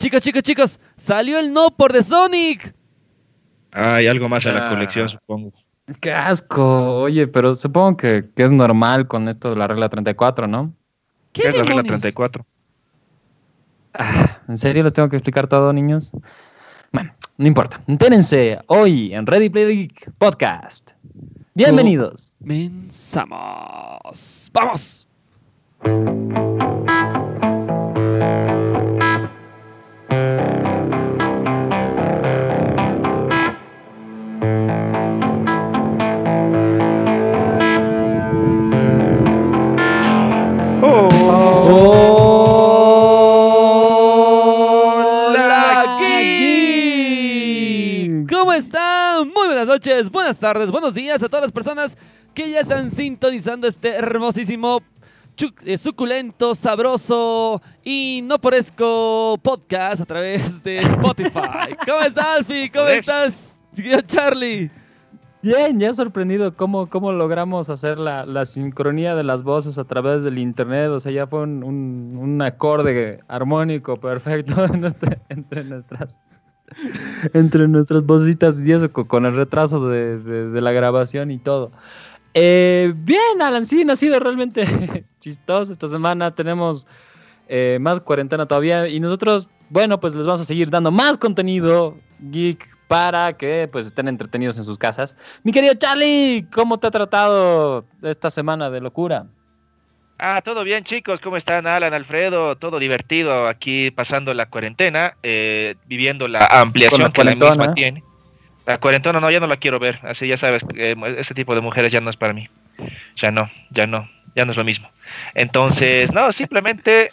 Chicos, chicos, chicos, salió el no por The Sonic. Hay algo más a la Ah. colección, supongo. Qué asco. Oye, pero supongo que, que es normal con esto de la regla 34, ¿no? ¿Qué, ¿Qué es la regla demonios? 34? Ah, ¿En serio les tengo que explicar todo, niños? Bueno, no importa. Entérense hoy en Ready Player Geek Podcast. Bienvenidos. Comenzamos. ¡Vamos! Noches, buenas tardes, buenos días a todas las personas que ya están sintonizando este hermosísimo, eh, suculento, sabroso y no porezco podcast a través de Spotify. ¿Cómo está, Alfie? ¿Cómo estás, tío Charlie? Bien, ya sorprendido cómo, cómo logramos hacer la, la sincronía de las voces a través del internet. O sea, ya fue un, un- un acorde armónico perfecto entre, entre nuestras entre nuestras vocitas y eso co- con el retraso de, la grabación y todo. Eh, bien, Alan, sí, ha sido realmente chistoso esta semana. Tenemos eh, más cuarentena todavía y nosotros, bueno, pues les vamos a seguir dando más contenido geek para que pues estén entretenidos en sus casas. Mi querido Charlie, ¿cómo te ha tratado esta semana de locura? Ah, todo bien, chicos. ¿Cómo están, Alan, Alfredo? Todo divertido aquí pasando la cuarentena, eh, viviendo la ampliación la que la misma tiene. La cuarentena no, ya no la quiero ver. Así ya sabes, eh, ese tipo de mujeres ya no es para mí. Ya no, ya no, ya no es lo mismo. Entonces, no, simplemente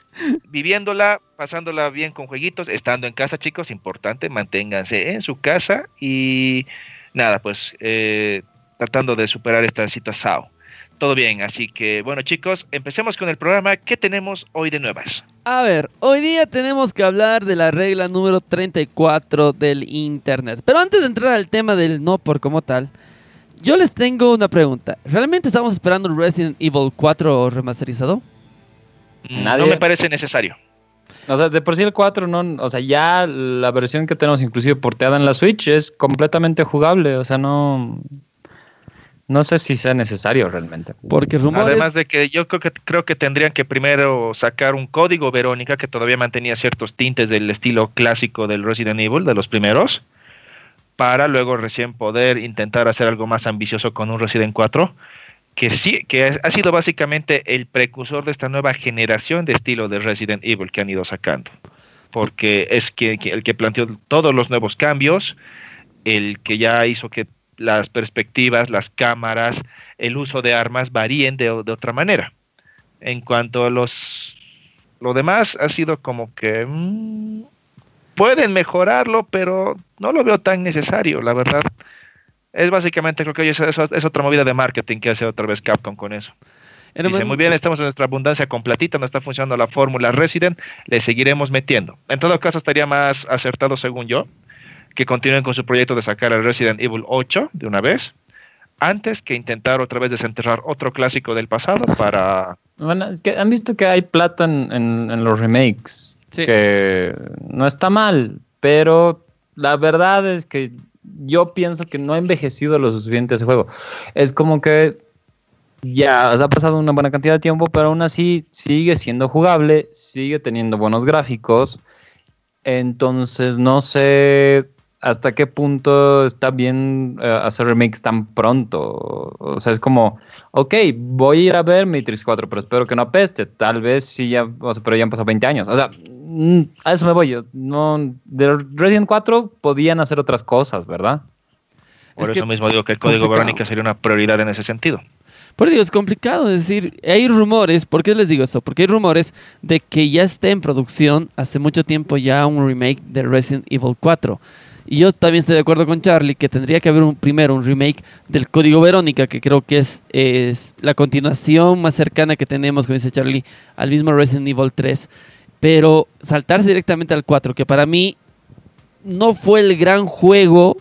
viviéndola, pasándola bien con jueguitos, estando en casa, chicos, importante, manténganse en su casa y nada, pues eh, tratando de superar esta situación. Todo bien, así que bueno chicos, empecemos con el programa. ¿Qué tenemos hoy de nuevas? A ver, hoy día tenemos que hablar de la regla número 34 del Internet. Pero antes de entrar al tema del no por como tal, yo les tengo una pregunta. ¿Realmente estamos esperando un Resident Evil 4 remasterizado? Mm, Nadie- No me parece necesario. O sea, de por sí el 4 no, o sea, ya la versión que tenemos inclusive porteada en la Switch es completamente jugable, o sea, no no sé si sea necesario realmente. Porque rumores... Además de que yo creo que creo que tendrían que primero sacar un código Verónica que todavía mantenía ciertos tintes del estilo clásico del Resident Evil de los primeros, para luego recién poder intentar hacer algo más ambicioso con un Resident 4, que sí, que ha- sido básicamente el precursor de esta nueva generación de estilo de Resident Evil que han ido sacando, porque es que, que el que planteó todos los nuevos cambios, el que ya hizo que las perspectivas, las cámaras, el uso de armas varíen de, de otra manera. En cuanto a los lo demás ha sido como que mm, pueden mejorarlo, pero no lo veo tan necesario, la verdad. Es básicamente creo que eso, eso es otra movida de marketing que hace otra vez Capcom con eso. Dice, muy- muy bien, estamos en nuestra abundancia completita, no está funcionando la fórmula Resident, le seguiremos metiendo. En todo caso, estaría más acertado, según yo, que continúen con su proyecto de sacar el Resident Evil 8 de una vez, antes que intentar otra vez desenterrar otro clásico del pasado para... Bueno, es que han visto que hay plata en, en- en los remakes, Sí. que no está mal, pero la verdad es que yo pienso que no ha envejecido lo suficiente ese juego. Es como que ya o sea, ha pasado una buena cantidad de tiempo, pero aún así sigue siendo jugable, sigue teniendo buenos gráficos. Entonces no sé hasta qué punto está bien eh, hacer remakes tan pronto. O sea, es como, ok, voy a ir a ver Matrix 4, pero espero que no apeste. Tal vez sí ya, o sea, pero ya han pasado 20 años. O sea, mm, a eso me voy yo. No, de Resident 4 podían hacer otras cosas, ¿verdad? Por Es que eso mismo digo que el código complicado. Verónica sería una prioridad en ese sentido. Por digo, es complicado es decir, hay rumores, ¿por qué les digo esto? Porque hay rumores de que ya está en producción hace mucho tiempo ya un remake de Resident Evil 4. Y yo también estoy de acuerdo con Charlie que tendría que haber un, primero un remake del Código Verónica, que creo que es, es la continuación más cercana que tenemos, como dice Charlie, al mismo Resident Evil 3. Pero saltarse directamente al 4, que para mí no fue el gran juego.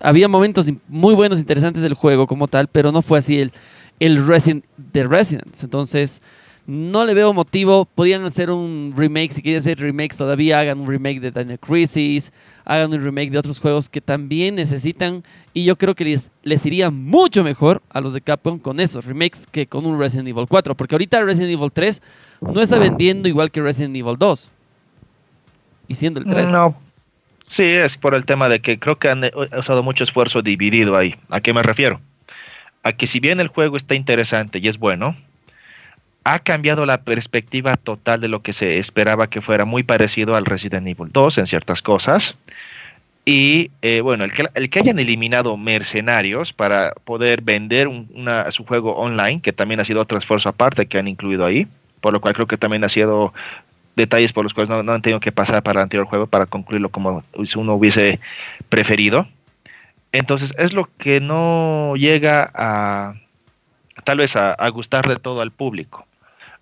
Había momentos muy buenos, interesantes del juego como tal, pero no fue así el, el Resident de Residence. Entonces, no le veo motivo. Podían hacer un remake, si quieren hacer remakes todavía, hagan un remake de Daniel Crisis, hagan un remake de otros juegos que también necesitan. Y yo creo que les, les iría mucho mejor a los de Capcom con esos remakes que con un Resident Evil 4. Porque ahorita Resident Evil 3 no está vendiendo igual que Resident Evil 2. Y siendo el 3. No. Sí, es por el tema de que creo que han usado mucho esfuerzo dividido ahí. ¿A qué me refiero? A que si bien el juego está interesante y es bueno, ha cambiado la perspectiva total de lo que se esperaba que fuera muy parecido al Resident Evil 2 en ciertas cosas. Y eh, bueno, el que, el que, hayan eliminado mercenarios para poder vender una, su juego online, que también ha sido otro esfuerzo aparte que han incluido ahí, por lo cual creo que también ha sido detalles por los cuales no, no han tenido que pasar para el anterior juego para concluirlo como uno hubiese preferido. Entonces es lo que no llega a tal vez a, a gustar de todo al público.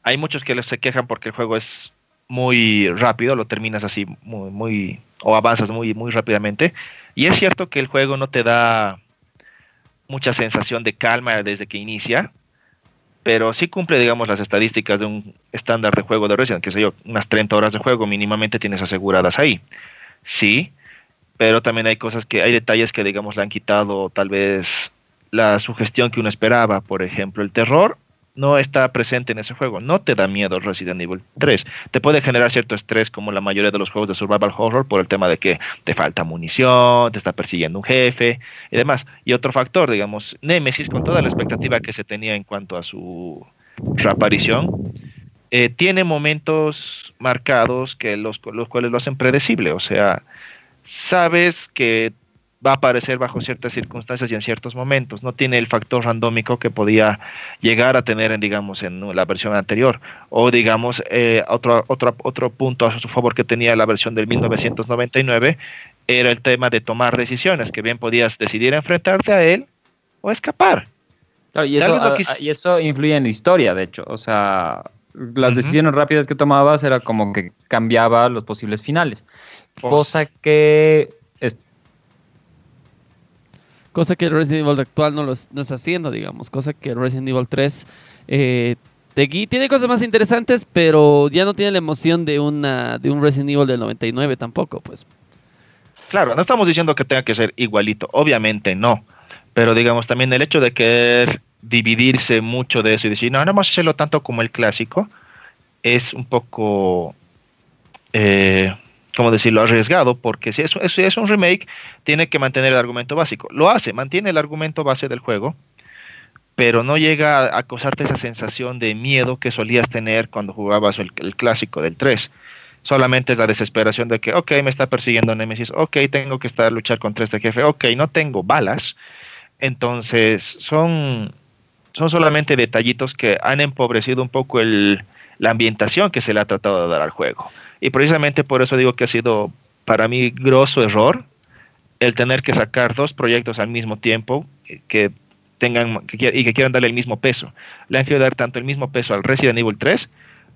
Hay muchos que se quejan porque el juego es muy rápido, lo terminas así muy, muy o avanzas muy, muy rápidamente. Y es cierto que el juego no te da mucha sensación de calma desde que inicia, pero sí cumple, digamos, las estadísticas de un estándar de juego de Resident, que sé yo, unas 30 horas de juego mínimamente tienes aseguradas ahí. Sí, pero también hay cosas que, hay detalles que, digamos, le han quitado tal vez la sugestión que uno esperaba, por ejemplo, el terror no está presente en ese juego. No te da miedo Resident Evil 3. Te puede generar cierto estrés como la mayoría de los juegos de survival horror por el tema de que te falta munición, te está persiguiendo un jefe y demás. Y otro factor, digamos, Nemesis, con toda la expectativa que se tenía en cuanto a su reaparición, eh, tiene momentos marcados que los, los cuales lo hacen predecible. O sea, sabes que va a aparecer bajo ciertas circunstancias y en ciertos momentos. No tiene el factor randómico que podía llegar a tener, en, digamos, en la versión anterior. O, digamos, eh, otro, otro, otro punto a su favor que tenía la versión del 1999 era el tema de tomar decisiones, que bien podías decidir enfrentarte a él o escapar. y, eso, ah, y eso influye en la historia, de hecho. O sea, las decisiones rápidas que tomabas era como que cambiaba los posibles finales. Cosa que cosa que Resident Evil actual no lo no está haciendo, digamos, cosa que Resident Evil 3 eh, tiene cosas más interesantes, pero ya no tiene la emoción de, una, de un Resident Evil del 99 tampoco, pues. Claro, no estamos diciendo que tenga que ser igualito, obviamente no, pero digamos también el hecho de querer dividirse mucho de eso y decir, no, no vamos a hacerlo tanto como el clásico, es un poco... Eh, como decirlo, arriesgado, porque si es, es, un remake, tiene que mantener el argumento básico. Lo hace, mantiene el argumento base del juego, pero no llega a, causarte esa sensación de miedo que solías tener cuando jugabas el, clásico del 3. Solamente es la desesperación de que, ok, me está persiguiendo Nemesis, ok, tengo que estar a luchar contra este jefe, ok, no tengo balas. Entonces, son, son solamente detallitos que han empobrecido un poco el, la ambientación que se le ha tratado de dar al juego. Y precisamente por eso digo que ha sido para mí grosso error el tener que sacar dos proyectos al mismo tiempo eh, que tengan y que quieran darle el mismo peso. Le han querido dar tanto el mismo peso al Resident Evil 3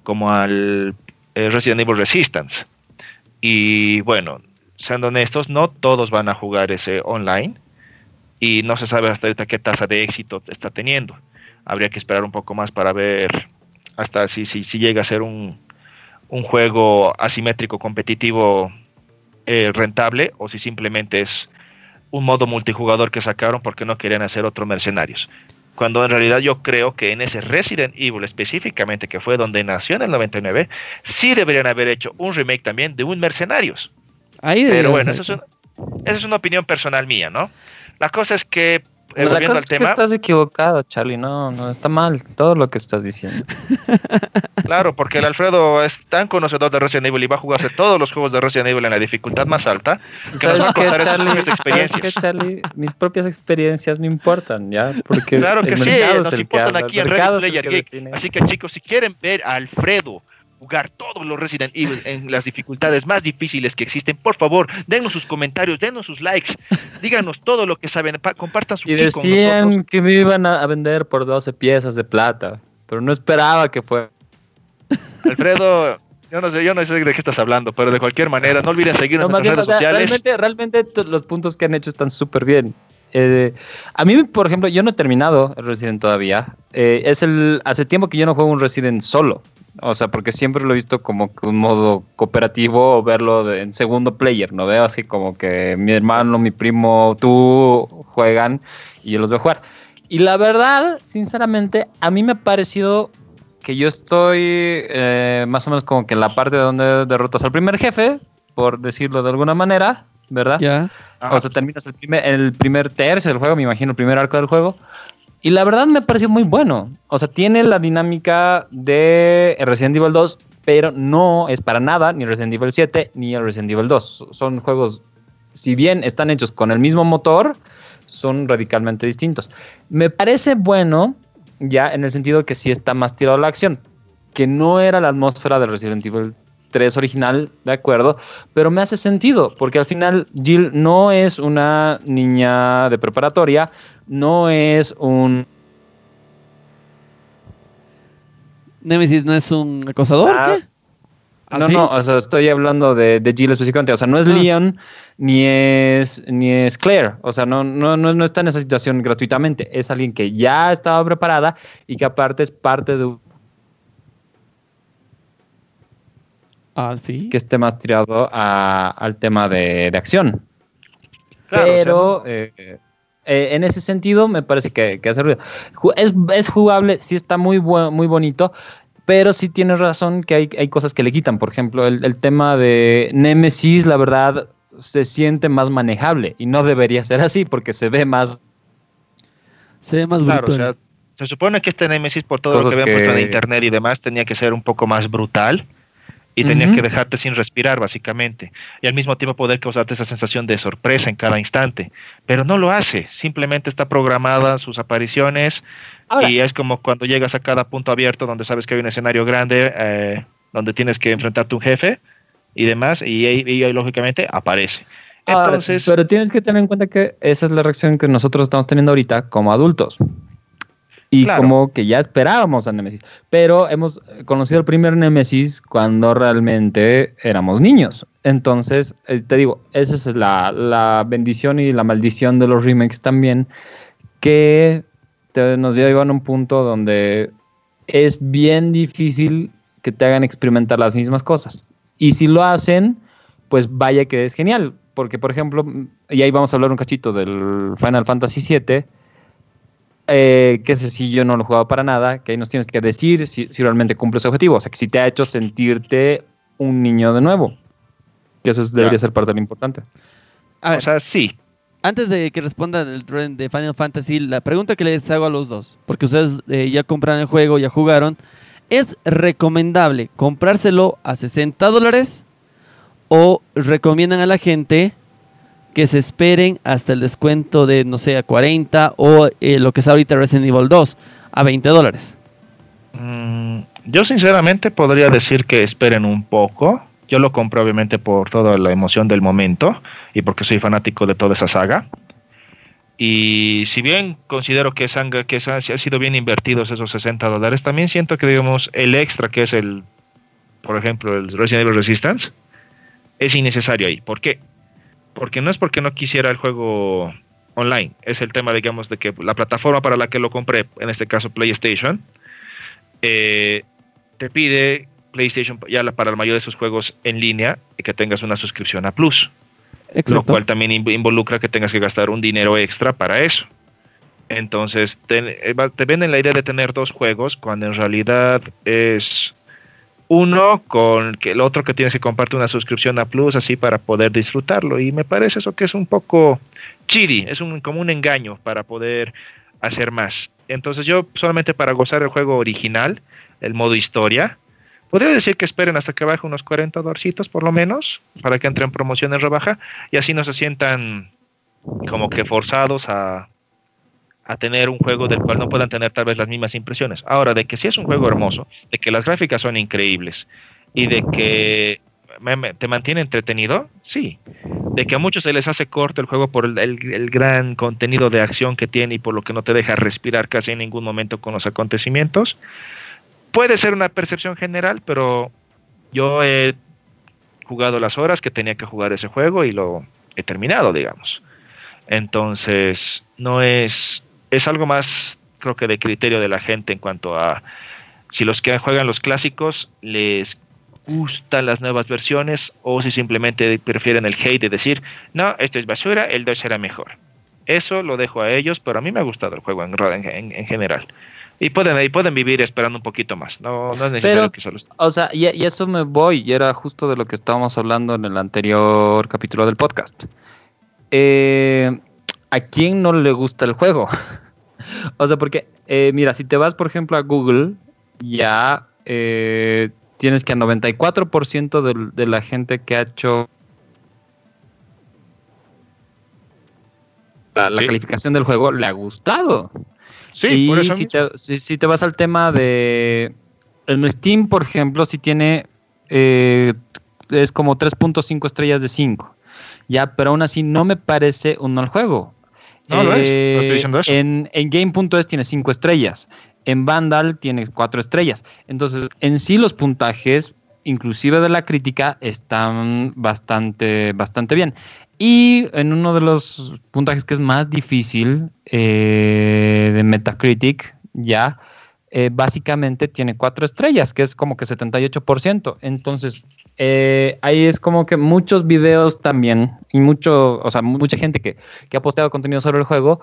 como al eh, Resident Evil Resistance. Y bueno, siendo honestos, no todos van a jugar ese online y no se sabe hasta ahorita qué tasa de éxito está teniendo. Habría que esperar un poco más para ver hasta si, si, si llega a ser un, un juego asimétrico competitivo eh, rentable o si simplemente es un modo multijugador que sacaron porque no querían hacer otro Mercenarios. Cuando en realidad yo creo que en ese Resident Evil específicamente, que fue donde nació en el 99, sí deberían haber hecho un remake también de un Mercenarios. Ahí Pero bueno, eso es, esa es una opinión personal mía, ¿no? La cosa es que eh, la cosa es que estás equivocado, Charlie. No, no, está mal todo lo que estás diciendo. Claro, porque el Alfredo es tan conocedor de Resident Evil y va a jugarse todos los juegos de Resident Evil en la dificultad más alta. ¿Sabes qué, Charlie? ¿Sabes qué, Charlie? Mis propias experiencias no importan, ¿ya? Porque claro que sí, nos importan aquí en Ready Player. Así que chicos, si quieren ver a Alfredo jugar todos los Resident Evil en las dificultades más difíciles que existen, por favor, denos sus comentarios, denos sus likes, díganos todo lo que saben, compartan su Y decían que me iban a vender por 12 piezas de plata, pero no esperaba que fuera. Alfredo, yo no sé, yo no sé de qué estás hablando, pero de cualquier manera, no olviden seguirnos en las redes sociales. Realmente, realmente los puntos que han hecho están súper bien. Eh, a mí, por ejemplo, yo no he terminado Resident todavía. Eh, es el hace tiempo que yo no juego un Resident solo. O sea, porque siempre lo he visto como que un modo cooperativo o verlo en segundo player. No veo así como que mi hermano, mi primo, tú juegan y yo los veo jugar. Y la verdad, sinceramente, a mí me ha parecido que yo estoy eh, más o menos como que en la parte donde derrotas al primer jefe, por decirlo de alguna manera, ¿verdad? Ya. O sea, terminas el primer, el primer tercio del juego, me imagino, el primer arco del juego. Y la verdad me pareció muy bueno. O sea, tiene la dinámica de Resident Evil 2, pero no es para nada ni Resident Evil 7 ni el Resident Evil 2. Son juegos, si bien están hechos con el mismo motor, son radicalmente distintos. Me parece bueno, ya en el sentido que sí está más tirado a la acción, que no era la atmósfera de Resident Evil 3 original, de acuerdo, pero me hace sentido, porque al final Jill no es una niña de preparatoria, no es un... Nemesis no es un acosador, Ah, ¿qué? ¿Ah, No, no, o sea, estoy hablando de, de Jill específicamente. O sea, no es Ah. Leon ni es ni es Claire. O sea, no, no, no, no está en esa situación gratuitamente. Es alguien que ya estaba preparada y que aparte es parte de Alfie. que esté más tirado a- al tema de, de acción. Claro, Pero eh, eh, en ese sentido me parece que, que hace ruido. Es, es jugable, sí está muy, bu- muy bonito, pero sí tienes razón que hay, hay cosas que le quitan. Por ejemplo, el, el tema de Nemesis, la verdad, se siente más manejable y no debería ser así porque se ve más... Se ve más Claro, o brutal. sea, se supone que este Nemesis, por todo lo que habían puesto en que- internet y demás, tenía que ser un poco más brutal y tenía Ujú. que dejarte sin respirar, básicamente. Y al mismo tiempo poder causarte esa sensación de sorpresa en cada instante. Pero no lo hace, simplemente está programada sus apariciones Ahora- y es como cuando llegas a cada punto abierto donde sabes que hay un escenario grande, eh, donde tienes que enfrentarte a un jefe y demás, y ahí, y ahí, lógicamente aparece. Ahora, Entonces, pero tienes que tener en cuenta que esa es la reacción que nosotros estamos teniendo ahorita como adultos. Y Claro. como que ya esperábamos a Nemesis. Pero hemos conocido el primer Nemesis cuando realmente éramos niños. Entonces, eh, te digo, esa es la, la bendición y la maldición de los remakes también, que te- nos llevan a un punto donde es bien difícil que te hagan experimentar las mismas cosas. Y si lo hacen, pues vaya que es genial. Porque, por ejemplo, y ahí vamos a hablar un cachito del Final Fantasy VII, eh, que ese sí yo no lo he jugado para nada, que ahí nos tienes que decir si, si realmente cumple su objetivo. O sea, que si te ha hecho sentirte un niño de nuevo. Que eso es- debería ser parte de lo importante. A ver, o sea, sí, antes de que respondan el trend de Final Fantasy, la pregunta que les hago a los dos, porque ustedes eh, ya compraron el juego, ya jugaron, ¿es recomendable comprárselo a 60 dólares o recomiendan a la gente que se esperen hasta el descuento de, no sé, a 40 o eh, lo que es ahorita Resident Evil 2 a 20 dólares? Mm, yo sinceramente podría decir que esperen un poco. Yo lo compré obviamente por toda la emoción del momento y porque soy fanático de toda esa saga. Y si bien considero que, sanga, que esa- sí ha sido bien invertidos esos 60 dólares, también siento que digamos el extra que es el, por ejemplo, el Resident Evil Resistance, es innecesario ahí. ¿Por qué? Porque no es porque no quisiera el juego online, es el tema, digamos, de que la plataforma para la que lo compré, en este caso PlayStation, eh, te pide PlayStation ya la- para la mayoría de sus juegos en línea y que tengas una suscripción a Plus, lo Exacto. cual también inv- involucra que tengas que gastar un dinero extra para eso. Entonces, te, eh, te venden la idea de tener dos juegos cuando en realidad es uno con que el otro que tienes que compartir una suscripción a Plus así para poder disfrutarlo. Y me parece eso que es un poco chidi, es un, como un engaño para poder hacer más. Entonces yo solamente para gozar el juego original, el modo historia, podría decir que esperen hasta que baje unos 40 dolcitos por lo menos, para que entre en promoción en rebaja, y así no se sientan como que forzados a, a tener un juego del cual no puedan tener tal vez las mismas impresiones. Ahora, de que sí es un juego hermoso, de que las gráficas son increíbles y de que te mantiene entretenido, sí. De que a muchos se les hace corto el juego por el- el gran contenido de acción que tiene y por lo que no te deja respirar casi en ningún momento con los acontecimientos. Puede ser una percepción general, pero yo he jugado las horas que tenía que jugar ese juego y lo he terminado, digamos. Entonces, no es, es algo más, creo que de criterio de la gente en cuanto a si los que juegan los clásicos les gustan las nuevas versiones o si simplemente prefieren el hate de decir, no, esto es basura, el 2 será mejor. Eso lo dejo a ellos, pero a mí me ha gustado el juego en, en, en general. Y pueden, y pueden vivir esperando un poquito más. No, no es necesario que solo O sea, y, y, eso me voy, y era justo de lo que estábamos hablando en el anterior capítulo del podcast. Eh, ¿A quién no le gusta el juego? o sea, porque, eh, mira, si te vas, por ejemplo, a Google, ya eh, tienes que a 94% de, de la gente que ha hecho la, la calificación del juego le ha gustado. Sí, y si, te, si, te, vas al tema de. En Steam, por ejemplo, si tiene. Eh, es como 3.5 estrellas de 5. Ya, pero aún así no me parece un mal juego. No, lo es. No estoy diciendo eso. En, en Game.es tiene 5 estrellas. En Vandal tiene 4 estrellas. Entonces, en sí los puntajes, inclusive de la crítica, están bastante, bastante bien. Y en uno de los puntajes que es más difícil eh, de Metacritic, ya, eh, básicamente tiene cuatro estrellas, que es como que 78%. Entonces, eh, ahí es como que muchos videos también, y mucho, o sea, mucha gente que, que ha posteado contenido sobre el juego,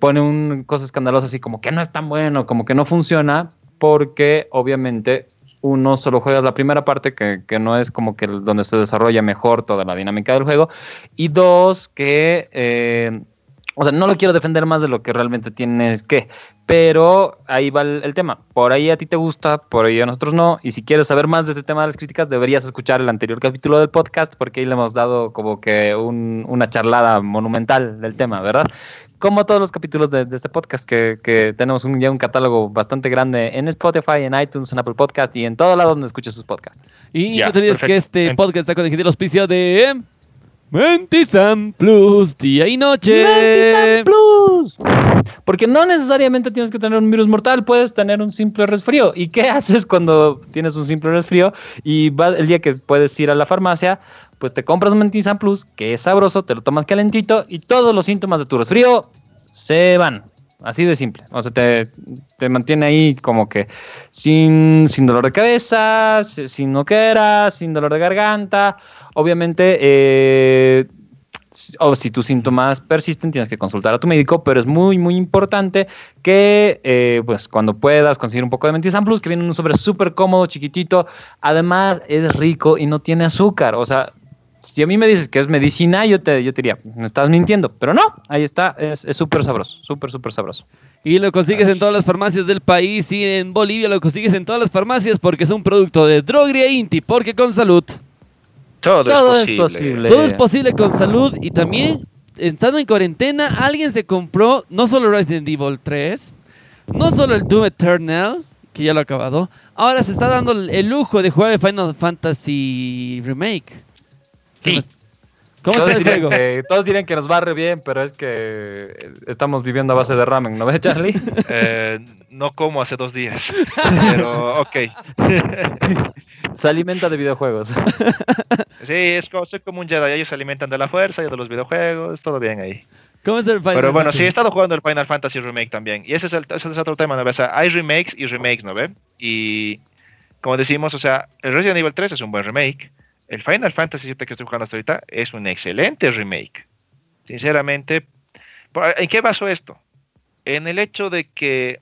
pone un cosa escandalosa así como que no es tan bueno, como que no funciona, porque obviamente uno, solo juegas la primera parte, que, que, no es como que donde se desarrolla mejor toda la dinámica del juego. Y dos, que, eh, o sea, no lo quiero defender más de lo que realmente tienes que, pero ahí va el, el, tema. Por ahí a ti te gusta, por ahí a nosotros no. Y si quieres saber más de este tema de las críticas, deberías escuchar el anterior capítulo del podcast, porque ahí le hemos dado como que un, una charlada monumental del tema, ¿verdad? como todos los capítulos de, de este podcast, que, que tenemos un, ya un catálogo bastante grande en Spotify, en iTunes, en Apple Podcast y en todo lado donde escuches sus podcasts. Y no te olvides que este podcast está con el auspicio de Mentizan Plus, día y noche. Mentizan Plus. Porque no necesariamente tienes que tener un virus mortal, puedes tener un simple resfrío. ¿Y qué haces cuando tienes un simple resfrío y va el día que puedes ir a la farmacia? pues te compras un Mentizan Plus, que es sabroso, te lo tomas calentito y todos los síntomas de tu resfrío se van. Así de simple. O sea, te, te mantiene ahí como que sin, sin dolor de cabeza, sin noquera, sin dolor de garganta. Obviamente, eh, o si tus síntomas persisten, tienes que consultar a tu médico, pero es muy, muy importante que, eh, pues, cuando puedas conseguir un poco de Mentizan Plus, que viene en un sobre súper cómodo, chiquitito. Además, es rico y no tiene azúcar. O sea, si a mí me dices que es medicina, yo te, yo te diría, me estás mintiendo. Pero no, ahí está, es súper sabroso, súper, súper sabroso. Y lo consigues en todas las farmacias del país y en Bolivia lo consigues en todas las farmacias porque es un producto de Drogria Inti, porque con salud. Todo, Todo es, es posible. posible. Todo es posible con salud y también estando en cuarentena alguien se compró no solo Resident Evil 3, no solo el Doom Eternal, que ya lo ha acabado, ahora se está dando el lujo de jugar el Final Fantasy Remake. Sí. ¿Cómo todos, está el dirían juego? que, todos dirían que nos barre bien, pero es que estamos viviendo a base de ramen, ¿no ves, Charlie? Eh, no como hace dos días. Pero, ok. Se alimenta de videojuegos. Sí, es como, soy como un Jedi. Ellos se alimentan de la fuerza, yo de los videojuegos. Todo bien ahí. ¿Cómo es el Final Pero bueno, sí, he Fantasy? estado jugando el Final Fantasy Remake también. Y ese es, el, ese es otro tema, ¿no? O sea, hay remakes y remakes, ¿no ve? Y como decimos, o sea, el Resident Evil 3 es un buen remake. El Final Fantasy VII que estoy jugando hasta ahorita es un excelente remake. Sinceramente, ¿por- ¿en qué basó esto? En el hecho de que,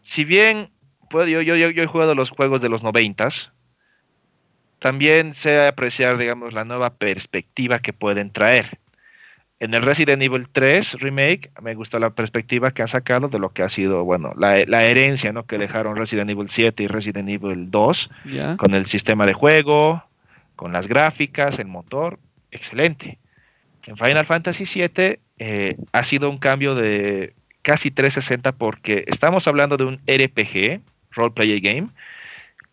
si bien pues, yo, yo, yo, yo he jugado los juegos de los noventas, también sé apreciar, digamos, la nueva perspectiva que pueden traer. En el Resident Evil 3 Remake me gustó la perspectiva que han sacado de lo que ha sido, bueno, la, la herencia ¿no? que dejaron Resident Evil 7 y Resident Evil 2 Ya. con el sistema de juego, con las gráficas, el motor, excelente. En Final Fantasy VII eh, ha sido un cambio de casi 360 porque estamos hablando de un RPG, Role Play Game,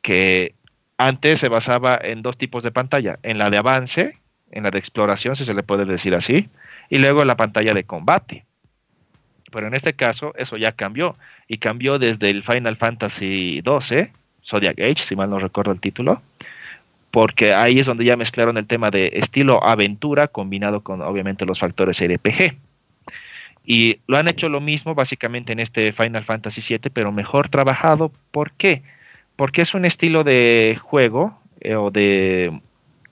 que antes se basaba en dos tipos de pantalla, en la de avance, en la de exploración, si se le puede decir así, y luego en la pantalla de combate. Pero en este caso eso ya cambió, y cambió desde el Final Fantasy XII, Zodiac Age, si mal no recuerdo el título, porque ahí es donde ya mezclaron el tema de estilo aventura combinado con obviamente los factores RPG. Y lo han hecho lo mismo básicamente en este Final Fantasy VII, pero mejor trabajado. ¿Por qué? Porque es un estilo de juego eh, o de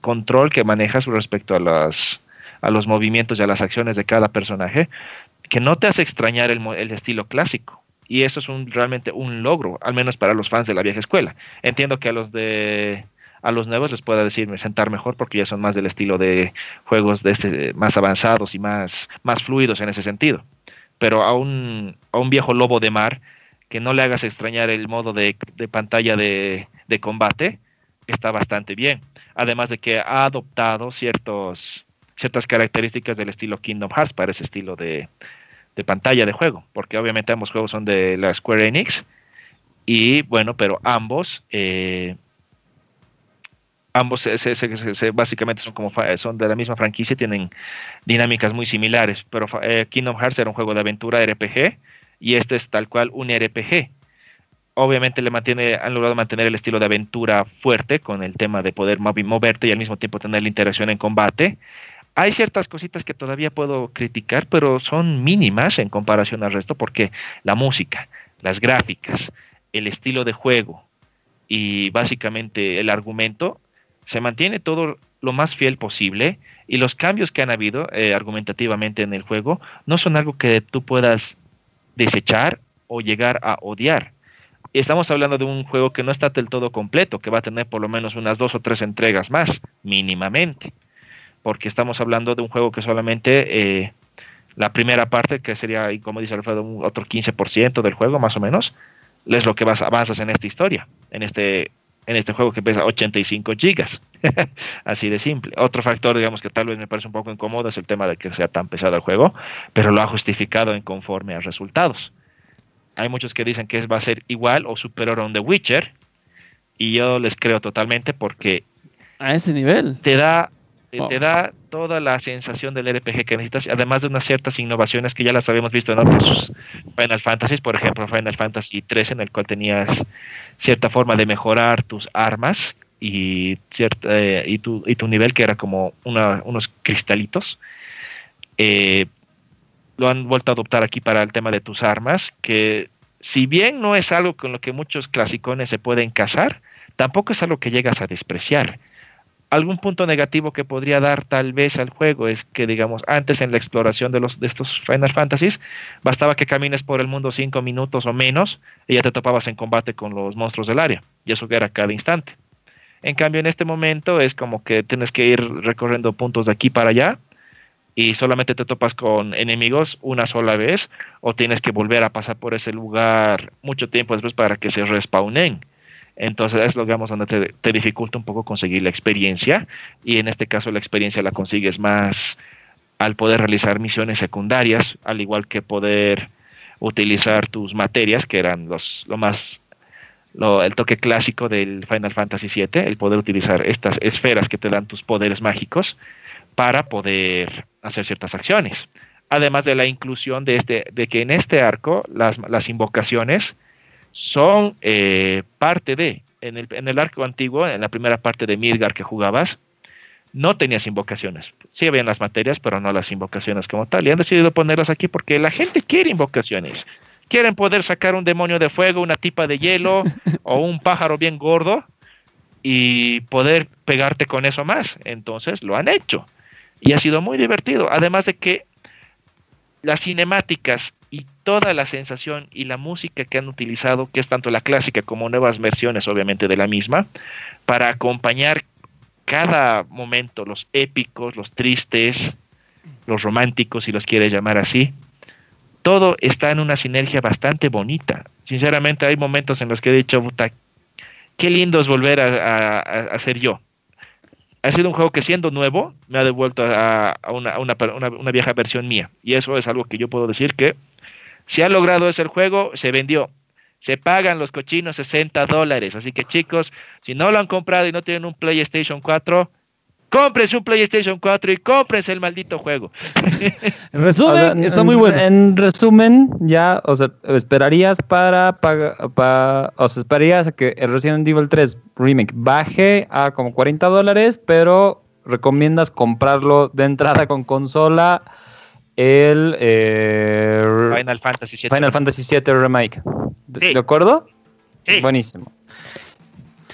control que manejas respecto a, a los movimientos y a las acciones de cada personaje, que no te hace extrañar el, el estilo clásico. Y eso es un, realmente un logro, al menos para los fans de la vieja escuela. Entiendo que a los de a los nuevos les pueda decir sentar mejor porque ya son más del estilo de juegos de este, más avanzados y más, más fluidos en ese sentido. Pero a un, a un viejo lobo de mar que no le hagas extrañar el modo de, de pantalla de, de, combate, está bastante bien. Además de que ha adoptado ciertos, ciertas características del estilo Kingdom Hearts para ese estilo de, de pantalla de juego, porque obviamente ambos juegos son de la Square Enix y bueno, pero ambos eh, ambos básicamente son como son de la misma franquicia y tienen dinámicas muy similares, pero eh, Kingdom Hearts era un juego de aventura RPG y este es tal cual un RPG. Obviamente le mantiene, han logrado mantener el estilo de aventura fuerte con el tema de poder moverte y al mismo tiempo tener la interacción en combate. Hay ciertas cositas que todavía puedo criticar, pero son mínimas en comparación al resto porque la música, las gráficas, el estilo de juego y básicamente el argumento se mantiene todo lo más fiel posible y los cambios que han habido eh, argumentativamente en el juego no son algo que tú puedas desechar o llegar a odiar. Estamos hablando de un juego que no está del todo completo, que va a tener por lo menos unas dos o tres entregas más, mínimamente, porque estamos hablando de un juego que solamente eh, la primera parte, que sería, como dice Alfredo, otro 15% del juego más o menos, es lo que vas, avanzas en esta historia, en este en este juego que pesa 85 gigas. Así de simple. Otro factor, digamos, que tal vez me parece un poco incómodo es el tema de que sea tan pesado el juego, pero lo ha justificado en conforme a resultados. Hay muchos que dicen que va a ser igual o superior a un The Witcher, y yo les creo totalmente porque... A ese nivel. Te da te da toda la sensación del RPG que necesitas, además de unas ciertas innovaciones que ya las habíamos visto en otros Final Fantasy, por ejemplo Final Fantasy 3 en el cual tenías cierta forma de mejorar tus armas y, cierta, eh, y, tu, y tu nivel que era como una, unos cristalitos. Eh, lo han vuelto a adoptar aquí para el tema de tus armas, que si bien no es algo con lo que muchos clasicones se pueden casar, tampoco es algo que llegas a despreciar algún punto negativo que podría dar tal vez al juego es que, digamos, antes en la exploración de, los, de estos Final Fantasies, bastaba que camines por el mundo cinco minutos o menos y ya te topabas en combate con los monstruos del área, y eso que era cada instante. En cambio, en este momento es como que tienes que ir recorriendo puntos de aquí para allá y solamente te topas con enemigos una sola vez o tienes que volver a pasar por ese lugar mucho tiempo después para que se respawnen entonces es lo digamos donde te, dificulta un poco conseguir la experiencia y en este caso la experiencia la consigues más al poder realizar misiones secundarias, al igual que poder utilizar tus materias, que eran los, lo más lo, el toque clásico del Final Fantasy VII, el poder utilizar estas esferas que te dan tus poderes mágicos para poder hacer ciertas acciones. Además de la inclusión de, este, de que en este arco las, las invocaciones son eh, parte de, en el, en el, arco antiguo, en la primera parte de Mirgar que jugabas, no tenías invocaciones. Sí habían las materias, pero no las invocaciones como tal. Y han decidido ponerlas aquí porque la gente quiere invocaciones. Quieren poder sacar un demonio de fuego, una tipa de hielo o un pájaro bien gordo y poder pegarte con eso más. Entonces lo han hecho. Y ha sido muy divertido. Además de que las cinemáticas y toda la sensación y la música que han utilizado, que es tanto la clásica como nuevas versiones obviamente de la misma, para acompañar cada momento, los épicos, los tristes, los románticos, si los quieres llamar así, todo está en una sinergia bastante bonita. Sinceramente hay momentos en los que he dicho, puta, qué lindo es volver a, ser yo. Ha sido un juego que siendo nuevo me ha devuelto a, una, una vieja versión mía. Y eso es algo que yo puedo decir que si ha logrado eso el juego, se vendió. Se pagan los cochinos 60 dólares. Así que chicos, si no lo han comprado y no tienen un PlayStation 4, cómprense un PlayStation 4 y cómprense el maldito juego. En resumen, O sea, en- está muy bueno. En resumen, ya, o sea, esperarías para, paga- pa- o sea, esperarías a que el Resident Evil 3 Remake baje a como 40 dólares, pero recomiendas comprarlo de entrada con consola el eh, Final Fantasy VII. Final Fantasy VII Remake. ¿De, Sí. de acuerdo? Sí. Buenísimo.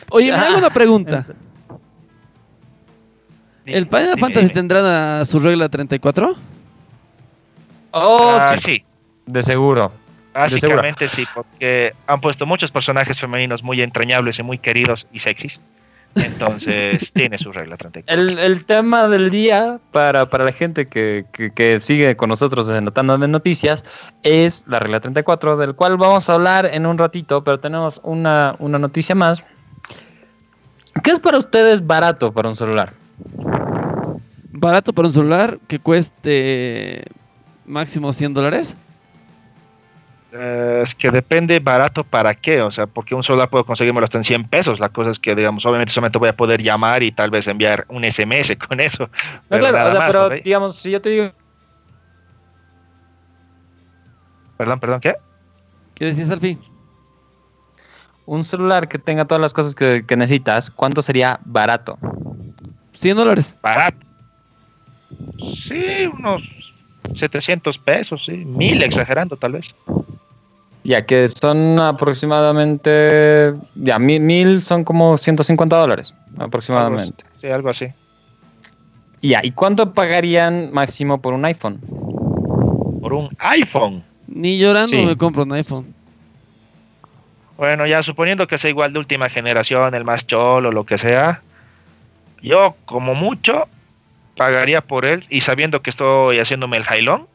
Oye, me hago una pregunta. Dime, ¿El Final dime, Fantasy dime. tendrá su regla 34? Oh, Ah, sí, sí. de seguro. Básicamente sí, porque han puesto muchos personajes femeninos muy entrañables y muy queridos y sexys. Entonces tiene su regla 34. El, el tema del día para, para la gente que, que- que sigue con nosotros en Notando de Noticias es la regla 34, del cual vamos a hablar en un ratito, pero tenemos una, una noticia más. ¿Qué es para ustedes barato para un celular? Barato para un celular que cueste máximo 100 dólares. Eh, es que depende barato para qué, o sea, porque un celular puedo conseguirlo hasta en 100 pesos. La cosa es que, digamos, obviamente solamente voy a poder llamar y tal vez enviar un SMS con eso. No, pero claro, nada o sea, más, pero digamos, si yo te digo Perdón, perdón, ¿qué? ¿Qué decías al fin? un celular que tenga todas las cosas que, que necesitas, ¿cuánto sería barato? 100 dólares. Barato. Sí, unos 700 pesos, sí, mil exagerando tal vez. Ya que son aproximadamente, ya mil, mil son como 150 dólares aproximadamente. Sí, algo así. Ya, ¿y cuánto pagarían máximo por un iPhone? Por un iPhone. Ni llorando Sí. me compro un iPhone. Bueno, ya suponiendo que sea igual de última generación, el más cholo, lo que sea, yo como mucho pagaría por él y sabiendo que estoy haciéndome el jailón,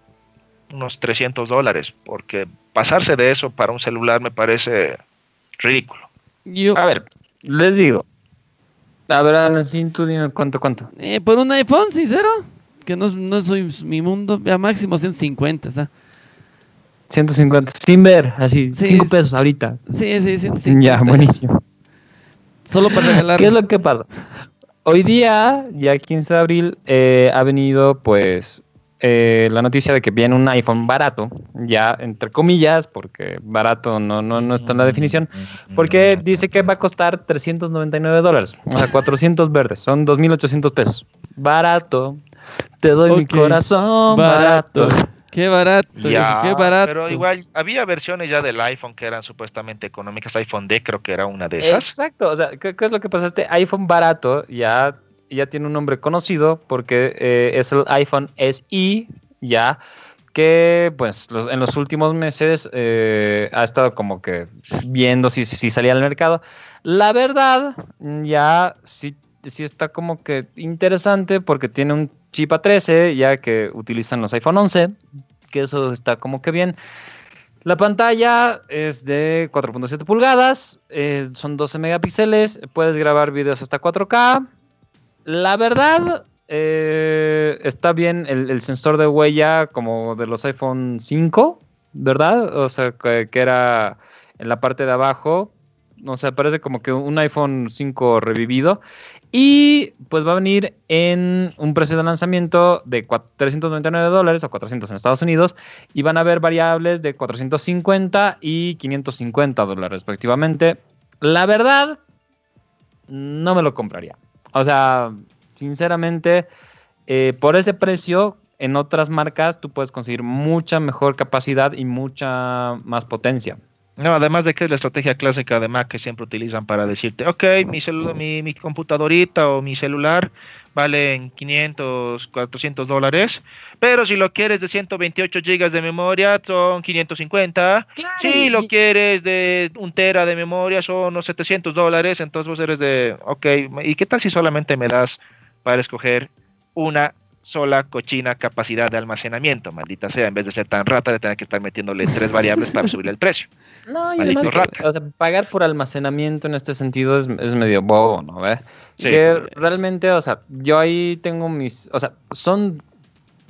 unos 300 dólares, porque pasarse de eso para un celular me parece ridículo. Yo, A ver, les digo. A ver, Alan, tú dime cuánto, cuánto. eh, por un iPhone, sincero, que no, no soy mi mundo, a máximo 150, ¿sabes? 150, sin ver, así, Sí, 5 es- pesos ahorita. Sí, sí, 150. Ya, buenísimo. Solo para regalar. ¿Qué es lo que pasa? Hoy día, ya 15 de abril, eh, ha venido pues eh, la noticia de que viene un iPhone barato, ya entre comillas, porque barato no, no, no está en la definición, porque dice que va a costar 399 dólares, o sea, 400 verdes, son 2.800 pesos. Barato, te doy mi corazón, barato. Qué barato, Ya, qué barato. pero igual había versiones ya del iPhone que eran supuestamente económicas, iPhone D creo que era una de esas. Exacto, o sea, ¿qué, qué es lo que pasa? Este iPhone barato ya, ya tiene un nombre conocido porque eh, es el iPhone SE, ya, que pues los- en los últimos meses eh, ha estado como que viendo si, si salía al mercado. La verdad, ya sí, sí está como que interesante porque tiene un chip A13, ya que utilizan los iPhone 11, que eso está como que bien. La pantalla es de 4.7 pulgadas, eh, son 12 megapíxeles, puedes grabar videos hasta 4K. La verdad, eh, está bien el, sensor de huella como de los iPhone 5, ¿verdad? O sea, que, era en la parte de abajo. O sea, parece como que un iPhone 5 revivido. Y pues va a venir en un precio de lanzamiento de cua- 399 dólares o 400 en Estados Unidos y van a haber variables de 450 y 550 dólares respectivamente. La verdad, no me lo compraría. O sea, sinceramente, eh, por ese precio, en otras marcas tú puedes conseguir mucha mejor capacidad y mucha más potencia. No, además de que es la estrategia clásica de Mac que siempre utilizan para decirte, ok, mi, mi, mi computadorita o mi celular valen 500, 400 dólares, pero si lo quieres de 128 gigas de memoria son 550, si lo quieres de un tera de memoria son unos 700 dólares, entonces vos eres de, ok, ¿y qué tal si solamente me das para escoger una sola cochina capacidad de almacenamiento, maldita sea, en vez de ser tan rata de tener que estar metiéndole tres variables para subir el precio? No, y además, que, rata. o sea, pagar por almacenamiento en este sentido es, es medio bobo, ¿no? ¿Ve? Sí, que es. realmente, o sea, yo ahí tengo mis, o sea, son,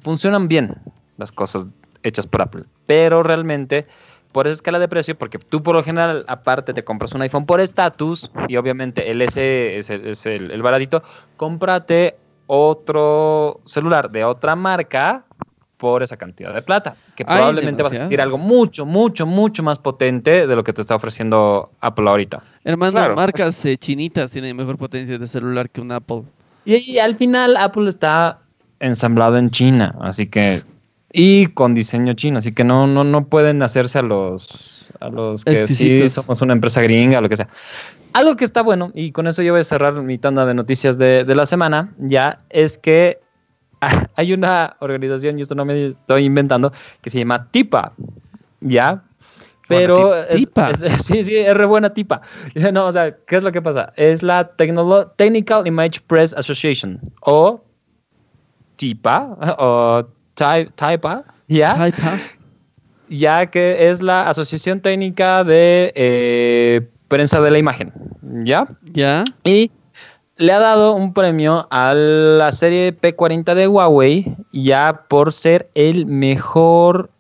funcionan bien las cosas hechas por Apple, pero realmente por esa escala de precio, porque tú por lo general aparte te compras un iPhone por estatus y obviamente el S es el, es el, el baratito, cómprate otro celular de otra marca por esa cantidad de plata, que probablemente vas a demasiados. algo mucho, mucho, mucho más potente de lo que te está ofreciendo Apple ahorita. Hermano, Claro. marcas eh, chinitas tienen mejor potencia de celular que un Apple. Y, y al final Apple está ensamblado en China, así que y con diseño chino, así que no no no pueden hacerse a los a los que sí somos una empresa gringa, lo que sea. Algo que está bueno y con eso yo voy a cerrar mi tanda de noticias de, de la semana, ya es que hay una organización y esto no me estoy inventando que se llama TIPA, ya. Pero es- tipa. es- sí, sí, es re buena tipa. No, o sea, ¿qué es lo que pasa? Es la Technical Image Press Association o TIPA o Ti- TIPA, ¿ya? Taipa. Ya que es la Asociación Técnica de eh, Prensa de la Imagen, ¿ya? ¿Ya? Y le ha dado un premio a la serie P40 de Huawei ya por ser el mejor,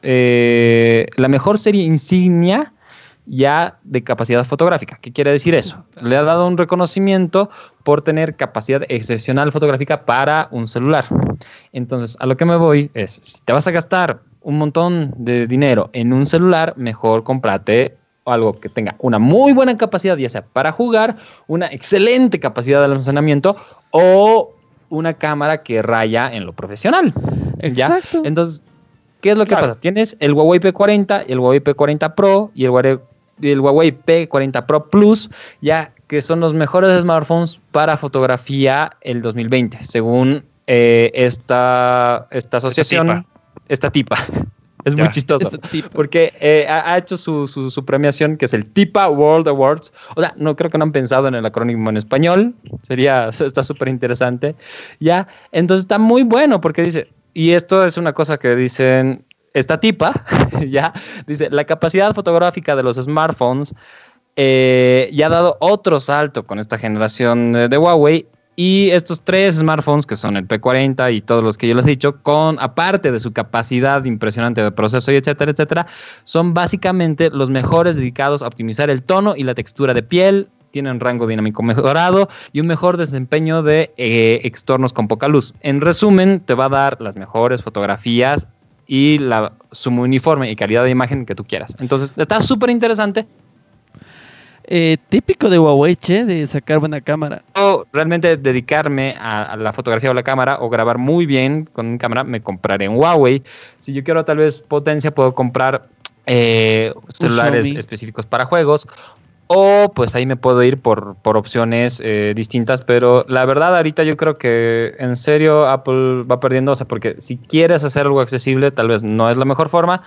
eh, la mejor serie insignia ya de capacidad fotográfica. ¿Qué quiere decir eso? Le ha dado un reconocimiento por tener capacidad excepcional fotográfica para un celular. Entonces, a lo que me voy es, si te vas a gastar un montón de dinero en un celular, mejor cómprate algo que tenga una muy buena capacidad, ya sea para jugar, una excelente capacidad de almacenamiento o una cámara que raya en lo profesional. ¿ya? Exacto. Entonces, ¿qué es lo que Claro. pasa? Tienes el Huawei P40, el Huawei P40 Pro y el Huawei, y el Huawei P40 Pro Plus, ya que son los mejores smartphones para fotografía el 2020, según eh, esta, esta asociación, tipa. esta tipa. Es muy chistoso. Este. Porque eh, ha, ha hecho su, su- su premiación, que es el TIPA World Awards. O sea, no creo que no han pensado en el acrónimo en español. Sería, está súper interesante. Ya, entonces está muy bueno porque dice, y esto es una cosa que dicen, esta tipa, ya, dice, la capacidad fotográfica de los smartphones eh, ya ha dado otro salto con esta generación de, de Huawei. Y estos tres smartphones, que son el P40 y todos los que yo les he dicho, con aparte de su capacidad impresionante de proceso y etcétera, etcétera, son básicamente los mejores dedicados a optimizar el tono y la textura de piel. Tienen rango dinámico mejorado y un mejor desempeño de eh, extornos con poca luz. En resumen, te va a dar las mejores fotografías y la sumo uniforme y calidad de imagen que tú quieras. Entonces, está súper interesante. Eh, típico de Huawei, che, de sacar buena cámara. o realmente dedicarme a, a la fotografía o la cámara o grabar muy bien con una cámara, me compraré un Huawei. Si yo quiero tal vez potencia, puedo comprar eh, celulares Xiaomi. específicos para juegos. O pues ahí me puedo ir por, por opciones eh, distintas, pero la verdad ahorita yo creo que en serio Apple va perdiendo, o sea, porque si quieres hacer algo accesible, tal vez no es la mejor forma.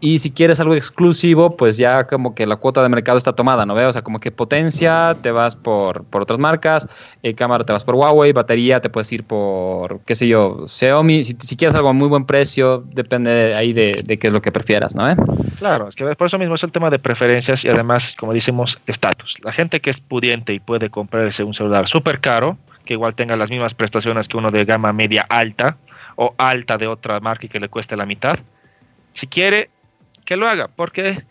Y si quieres algo exclusivo, pues ya como que la cuota de mercado está tomada, ¿no veo? O sea, como que potencia te vas por, por otras marcas, eh, cámara te vas por Huawei, batería te puedes ir por, qué sé yo, Xiaomi. Si, quieres algo a muy buen precio, depende ahí de, de qué es lo que prefieras, ¿no? eh? Claro, es que por eso mismo es el tema de preferencias y además, como decimos, estatus. La gente que es pudiente y puede comprarse un celular súper caro, que igual tenga las mismas prestaciones que uno de gama media alta o alta de otra marca y que le cueste la mitad, si quiere, que lo haga, porque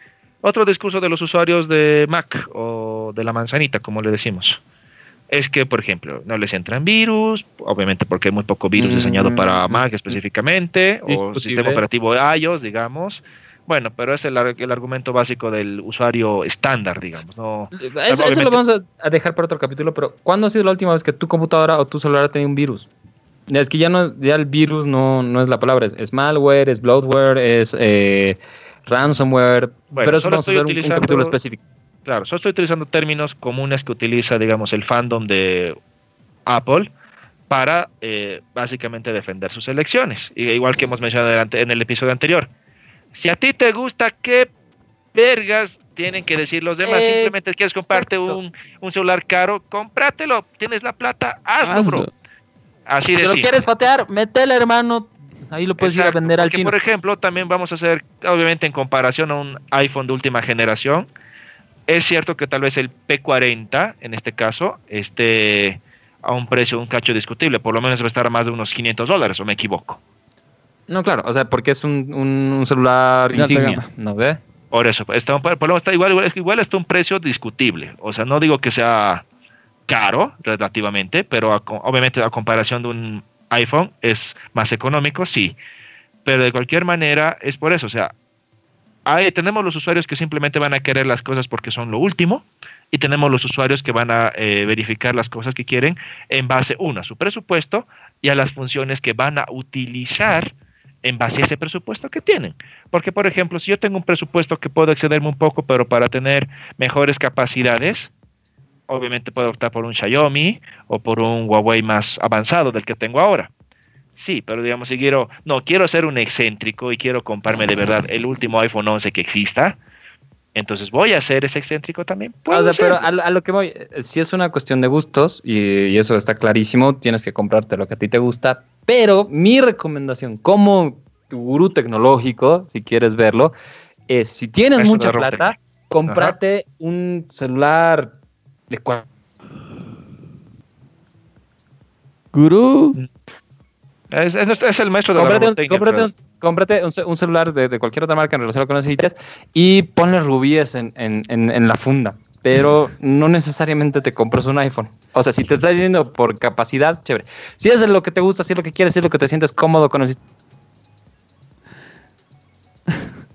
otro discurso de los usuarios de Mac o de la manzanita, como le decimos, es que, por ejemplo, no les entran virus, obviamente porque hay muy poco virus Mm, diseñado para Mac específicamente, o sistema operativo iOS, digamos. Bueno, pero es el, el argumento básico del usuario estándar, digamos. No, Eso, lo vamos a, a dejar para otro capítulo, pero ¿cuándo ha sido la última vez que tu computadora o tu celular ha tenido un virus? Es que ya no, ya el virus no, no es la palabra, es, es malware, es bloatware, es eh, ransomware, Bueno, pero eso vamos a hacer un- capítulo específico. Claro, solo estoy utilizando términos comunes que utiliza, digamos, el fandom de Apple para eh, básicamente defender sus elecciones. Y- Igual que hemos mencionado adelante- en el episodio anterior. Si a ti te gusta, ¿qué vergas tienen que decir los demás? Eh, Simplemente quieres comprarte un, un celular caro, cómpratelo. Tienes la plata, hazlo, bro. Así de Si lo quieres fatear, métele, hermano. Ahí lo puedes ir a vender al chino. Por ejemplo, también vamos a hacer, obviamente en comparación a un iPhone de última generación, es cierto que tal vez el P40, en este caso, esté a un precio un cacho discutible, por lo menos va a estar a más de unos 500 dólares, o me equivoco. No, claro, o sea, porque es un, un- un celular insignia. ¿no ve? Por eso, está, un- por lo menos está igual, igual, igual está un precio discutible. O sea, no digo que sea caro relativamente, pero obviamente a comparación de un iPhone es más económico, sí. Pero de cualquier manera es por eso, o sea, tenemos los usuarios que simplemente van a querer las cosas porque son lo último y tenemos los usuarios que van a eh, verificar las cosas que quieren en base, uno, a su presupuesto y a las funciones que van a utilizar en base a ese presupuesto que tienen. Porque, por ejemplo, si yo tengo un presupuesto que puedo excederme un poco, pero para tener mejores capacidades, obviamente puedo optar por un Xiaomi o por un Huawei más avanzado del que tengo ahora. Sí, pero digamos, si quiero, no, quiero ser un excéntrico y quiero comprarme de verdad el último iPhone 11 que exista, entonces voy a ser ese excéntrico también. O sea, pero a, lo que voy, eh, si es una cuestión de gustos, y, eso está clarísimo, tienes que comprarte lo que a ti te gusta, pero mi recomendación como tu gurú tecnológico, si quieres verlo, es si tienes mucha plata, cómprate un celular de cuál. Gurú. Mm. Es, el maestro de cómprate la cómprate, un, cómprate un, celular de, cualquier otra marca en relación a lo que necesites y ponle rubíes en, en, la funda. Pero no necesariamente te compras un iPhone. O sea, si te estás diciendo por capacidad, chévere. Si es lo que te gusta, si es lo que quieres, si es lo que te sientes cómodo con el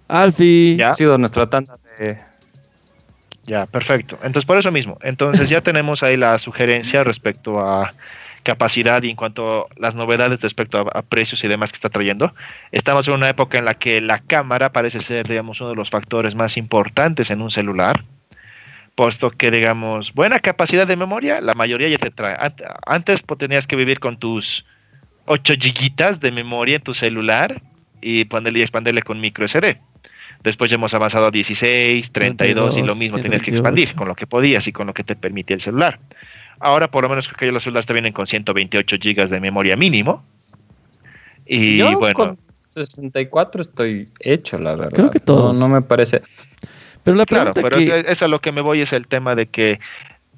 Alfie. Ya. Ha sido nuestra tanda de. Ya, perfecto. Entonces, por eso mismo. Entonces, ya tenemos ahí la sugerencia respecto a capacidad y en cuanto a las novedades respecto a, precios y demás que está trayendo. Estamos en una época en la que la cámara parece ser, digamos, uno de los factores más importantes en un celular, puesto que, digamos, buena capacidad de memoria, la mayoría ya te trae. Antes pues, tenías que vivir con tus 8 gigitas de memoria en tu celular y ponerle y expandirle con micro SD. Después ya hemos avanzado a 16, 32 y lo mismo tienes que expandir con lo que podías y con lo que te permitía el celular. Ahora por lo menos creo que los celulares te vienen con 128 GB de memoria mínimo. Y Yo bueno. Con 64 estoy hecho, la verdad. Creo que todo. No, me parece. Pero la claro, pero es, a lo que me voy es el tema de que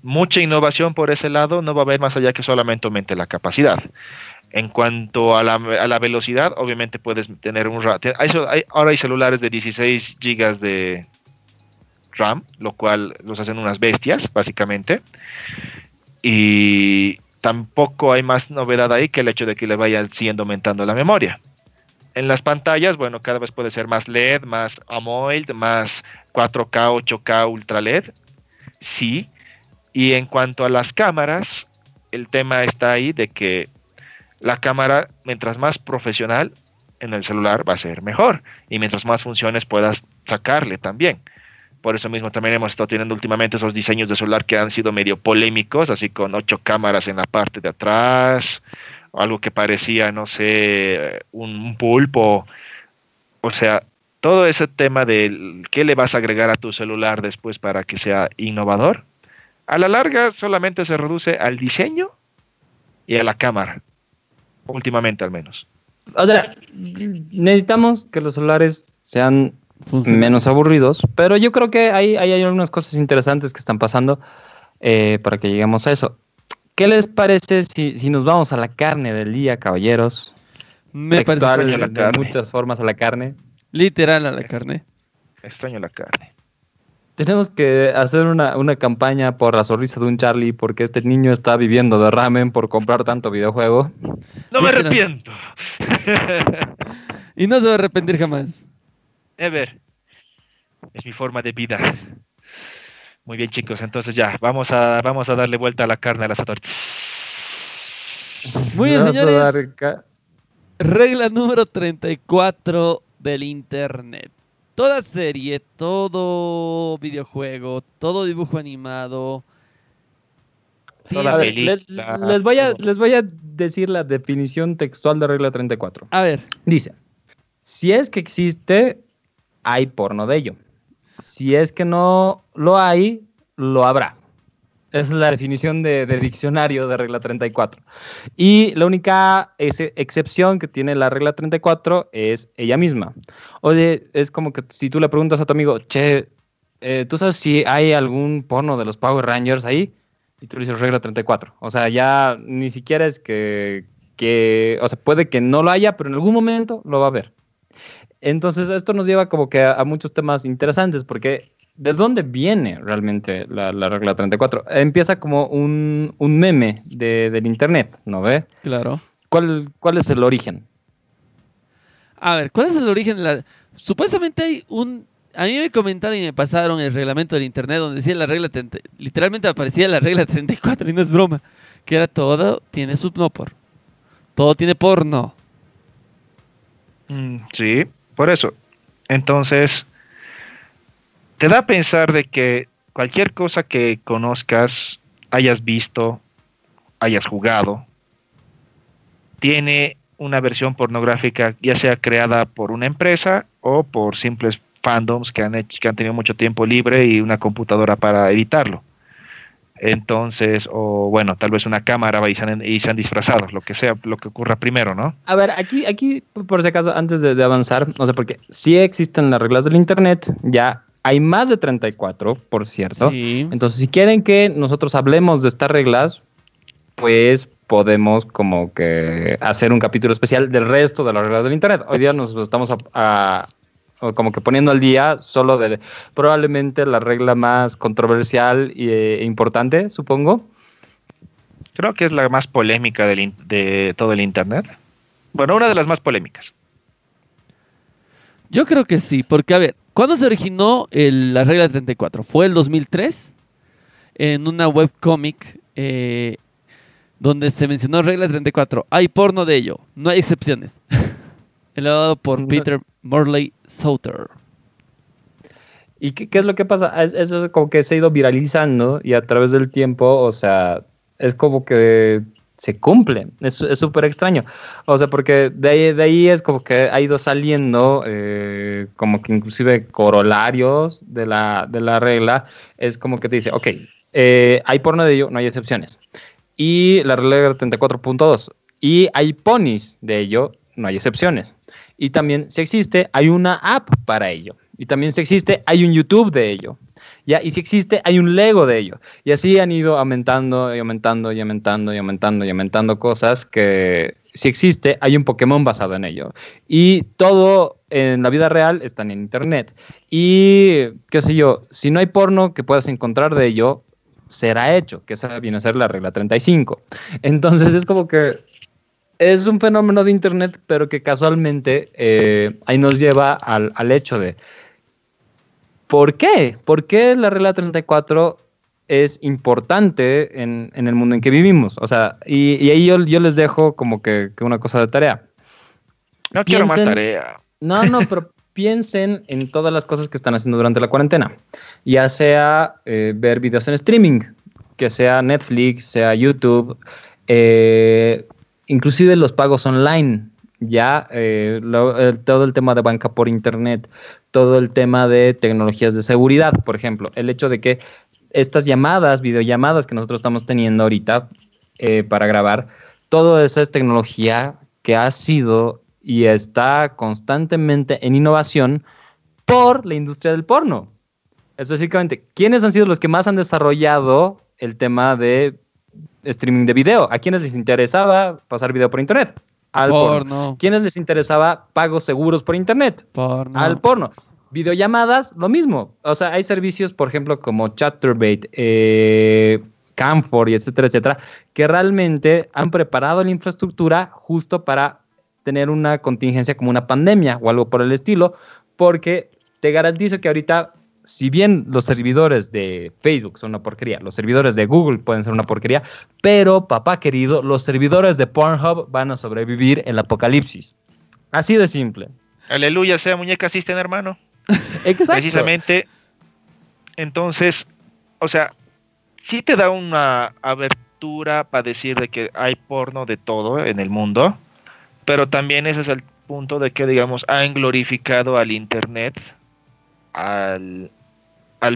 mucha innovación por ese lado no va a haber más allá que solamente aumente la capacidad. En cuanto a la, a la velocidad, obviamente puedes tener un... Hay, ahora hay celulares de 16 GB de RAM, lo cual los hacen unas bestias, básicamente y tampoco hay más novedad ahí que el hecho de que le vaya siguiendo aumentando la memoria. En las pantallas, bueno, cada vez puede ser más LED, más AMOLED, más 4K, 8K, Ultra LED. Sí. Y en cuanto a las cámaras, el tema está ahí de que la cámara, mientras más profesional en el celular, va a ser mejor. Y mientras más funciones puedas sacarle también. Por eso mismo también hemos estado teniendo últimamente esos diseños de celular que han sido medio polémicos, así con ocho cámaras en la parte de atrás, algo que parecía, no sé, un pulpo. O sea, todo ese tema de qué le vas a agregar a tu celular después para que sea innovador, a la larga solamente se reduce al diseño y a la cámara, últimamente al menos. O sea, necesitamos que los celulares sean menos aburridos, pero yo creo que hay, hay, algunas cosas interesantes que están pasando eh, para que lleguemos a eso. ¿Qué les parece si, si, nos vamos a la carne del día, caballeros? Me parece la de muchas formas a la carne. Literal a la carne. Extraño la carne. Tenemos que hacer una, una, campaña por la sonrisa de un Charlie porque este niño está viviendo de ramen por comprar tanto videojuego. No me arrepiento. y no se va a arrepentir jamás. Ever. Es mi forma de vida. Muy bien, chicos. Entonces ya, vamos a, vamos a darle vuelta a la carne al asador. Muy bien, señores. Regla número 34 del Internet. Toda serie, todo videojuego, todo dibujo animado. les, les, voy a, les voy a decir la definición textual de regla 34. A ver. Dice, si es que existe hay porno de ello. Si es que no lo hay, lo habrá. Es la definición de, diccionario de regla 34. Y la única excepción que tiene la regla 34 es ella misma. Oye, es como que si tú le preguntas a tu amigo, che, eh, ¿tú sabes si hay algún porno de los Power Rangers ahí? Y tú le dices regla 34. O sea, ya ni siquiera es que, que, o sea, puede que no lo haya, pero en algún momento lo va a ver. Entonces, esto nos lleva como que a, muchos temas interesantes, porque ¿de dónde viene realmente la, regla 34? Empieza como un, meme del Internet, ¿no ve? Claro. ¿Cuál, ¿Cuál es el origen? A ver, ¿cuál es el origen de la...? Supuestamente hay un... A mí me comentaron y me pasaron el reglamento del Internet donde decía la regla... Literalmente aparecía la regla 34 y no es broma. Que era todo tiene subnopor. Todo tiene porno. Mm, sí, por eso. Entonces, te da a pensar de que cualquier cosa que conozcas, hayas visto, hayas jugado, tiene una versión pornográfica, ya sea creada por una empresa o por simples fandoms que han, tenido mucho tiempo libre y una computadora para editarlo. Entonces, o bueno, tal vez una cámara y se, han, y disfrazado, lo que sea, lo que ocurra primero, ¿no? A ver, aquí, aquí por si acaso, antes de, avanzar, no sé, porque sí existen las reglas del Internet, ya hay más de 34, por cierto. Entonces, si quieren que nosotros hablemos de estas reglas, pues podemos como que hacer un capítulo especial del resto de las reglas del Internet. Hoy día nos estamos a, como que poniendo al día solo de probablemente la regla más controversial e importante, supongo. Creo que es la más polémica de todo el Internet. Bueno, una de las más polémicas. Yo creo que sí, porque a ver, ¿cuándo se originó la regla 34? ¿Fue el 2003? En una webcomic eh, donde se mencionó regla 34. Hay porno de ello, no hay excepciones. Elaborado por Peter Morley Sauter. ¿Y qué, es lo que pasa? eso es como que se ha ido viralizando y a través del tiempo, o sea, es como que se cumple. Es súper extraño. O sea, porque de ahí, de ahí es como que ha ido saliendo eh, como que inclusive corolarios de la, de la regla. Es como que te dice, ok, eh, hay porno de ello, no hay excepciones. Y la regla 34.2. Y hay ponis de ello, no hay excepciones. Y también, si existe, hay una app para ello. Y también, si existe, hay un YouTube de ello. Y si existe, hay un Lego de ello. Y así han ido aumentando y aumentando y aumentando y aumentando y aumentando cosas que si existe, hay un Pokémon basado en ello. Y todo en la vida real está en Internet. Y, qué sé yo, si no hay porno que puedas encontrar de ello, será hecho, que esa viene a ser la regla 35. Entonces es como que es un fenómeno de Internet, pero que casualmente eh, ahí nos lleva al, hecho de, ¿por qué? ¿Por qué la regla 34 es importante en, el mundo en que vivimos? O sea, y, ahí yo, les dejo como que, una cosa de tarea. No quiero más tarea. No, no, pero piensen en todas las cosas que están haciendo durante la cuarentena, ya sea eh, ver videos en streaming, que sea Netflix, sea YouTube, eh, inclusive los pagos online, ya eh, todo el tema de banca por internet, todo el tema de tecnologías de seguridad, por ejemplo, el hecho de que estas llamadas, videollamadas que nosotros estamos teniendo ahorita eh, para grabar, todo esa es tecnología que ha sido y está constantemente en innovación por la industria del porno. Específicamente, ¿quiénes han sido los que más han desarrollado el tema de streaming de video. ¿A quiénes les interesaba pasar video por internet? Al porno. ¿Quiénes les interesaba pagos seguros por internet? Porno. Al porno. Videollamadas, lo mismo. O sea, hay servicios, por ejemplo, como Chatterbait, eh, Camfor y etcétera, etcétera, que realmente han preparado la infraestructura justo para tener una contingencia como una pandemia o algo por el estilo, porque te garantizo que ahorita si bien los servidores de Facebook son una porquería, los servidores de Google pueden ser una porquería, pero papá querido, los servidores de Pornhub van a sobrevivir el apocalipsis. Así de simple. Aleluya, sea muñeca asisten, hermano. Exacto. Precisamente. Entonces, o sea, sí te da una abertura para decir de que hay porno de todo en el mundo, pero también ese es el punto de que, digamos, han glorificado al Internet al,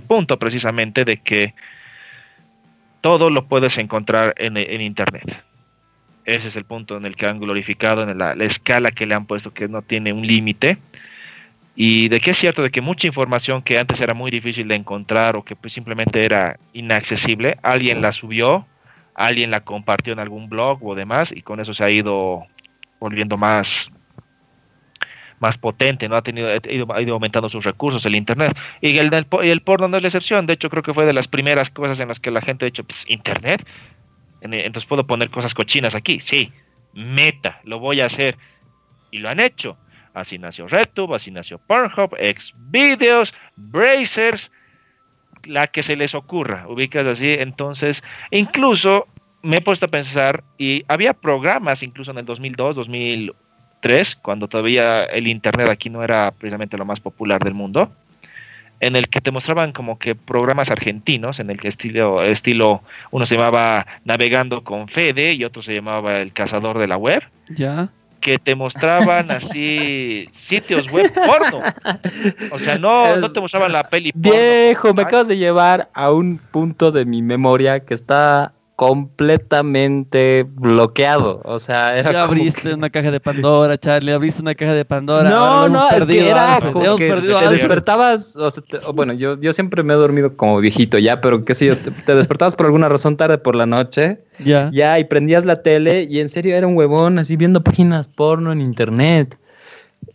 punto precisamente de que todo lo puedes encontrar en, Internet. Ese es el punto en el que han glorificado, en la, escala que le han puesto, que no tiene un límite. Y de que es cierto de que mucha información que antes era muy difícil de encontrar o que pues simplemente era inaccesible, alguien la subió, alguien la compartió en algún blog o demás, y con eso se ha ido volviendo más más potente, no ha tenido, ha ido, ha ido aumentando sus recursos, el internet. Y el, el, el porno no es la excepción. De hecho, creo que fue de las primeras cosas en las que la gente ha dicho, pues, internet. En- Entonces puedo poner cosas cochinas aquí. Sí, meta, lo voy a hacer. Y lo han hecho. Así nació RedTube, así nació Pornhub, Xvideos, Brazers, la que se les ocurra, ubicas así. Entonces, incluso me he puesto a pensar, y había programas incluso en el 2002, 2003, cuando todavía el Internet aquí no era precisamente lo más popular del mundo, en el que te mostraban como que programas argentinos, en el que estilo, estilo uno se llamaba Navegando con Fede y otro se llamaba El Cazador de la Web Ya. que te mostraban así sitios web porno. O sea, no, no te mostraban la peli porno. Viejo, me acabas de llevar a un punto de mi memoria que está completamente bloqueado. O sea, era Ya abriste que- una caja de Pandora, Charlie, abriste una caja de Pandora. No, no, es que era como hemos que perdido te despertabas, o sea, te- bueno, yo, yo siempre me he dormido como viejito ya, pero qué sé yo, te, te despertabas por alguna razón tarde por la noche, Ya. ya, y prendías la tele y en serio era un huevón así viendo páginas porno en internet.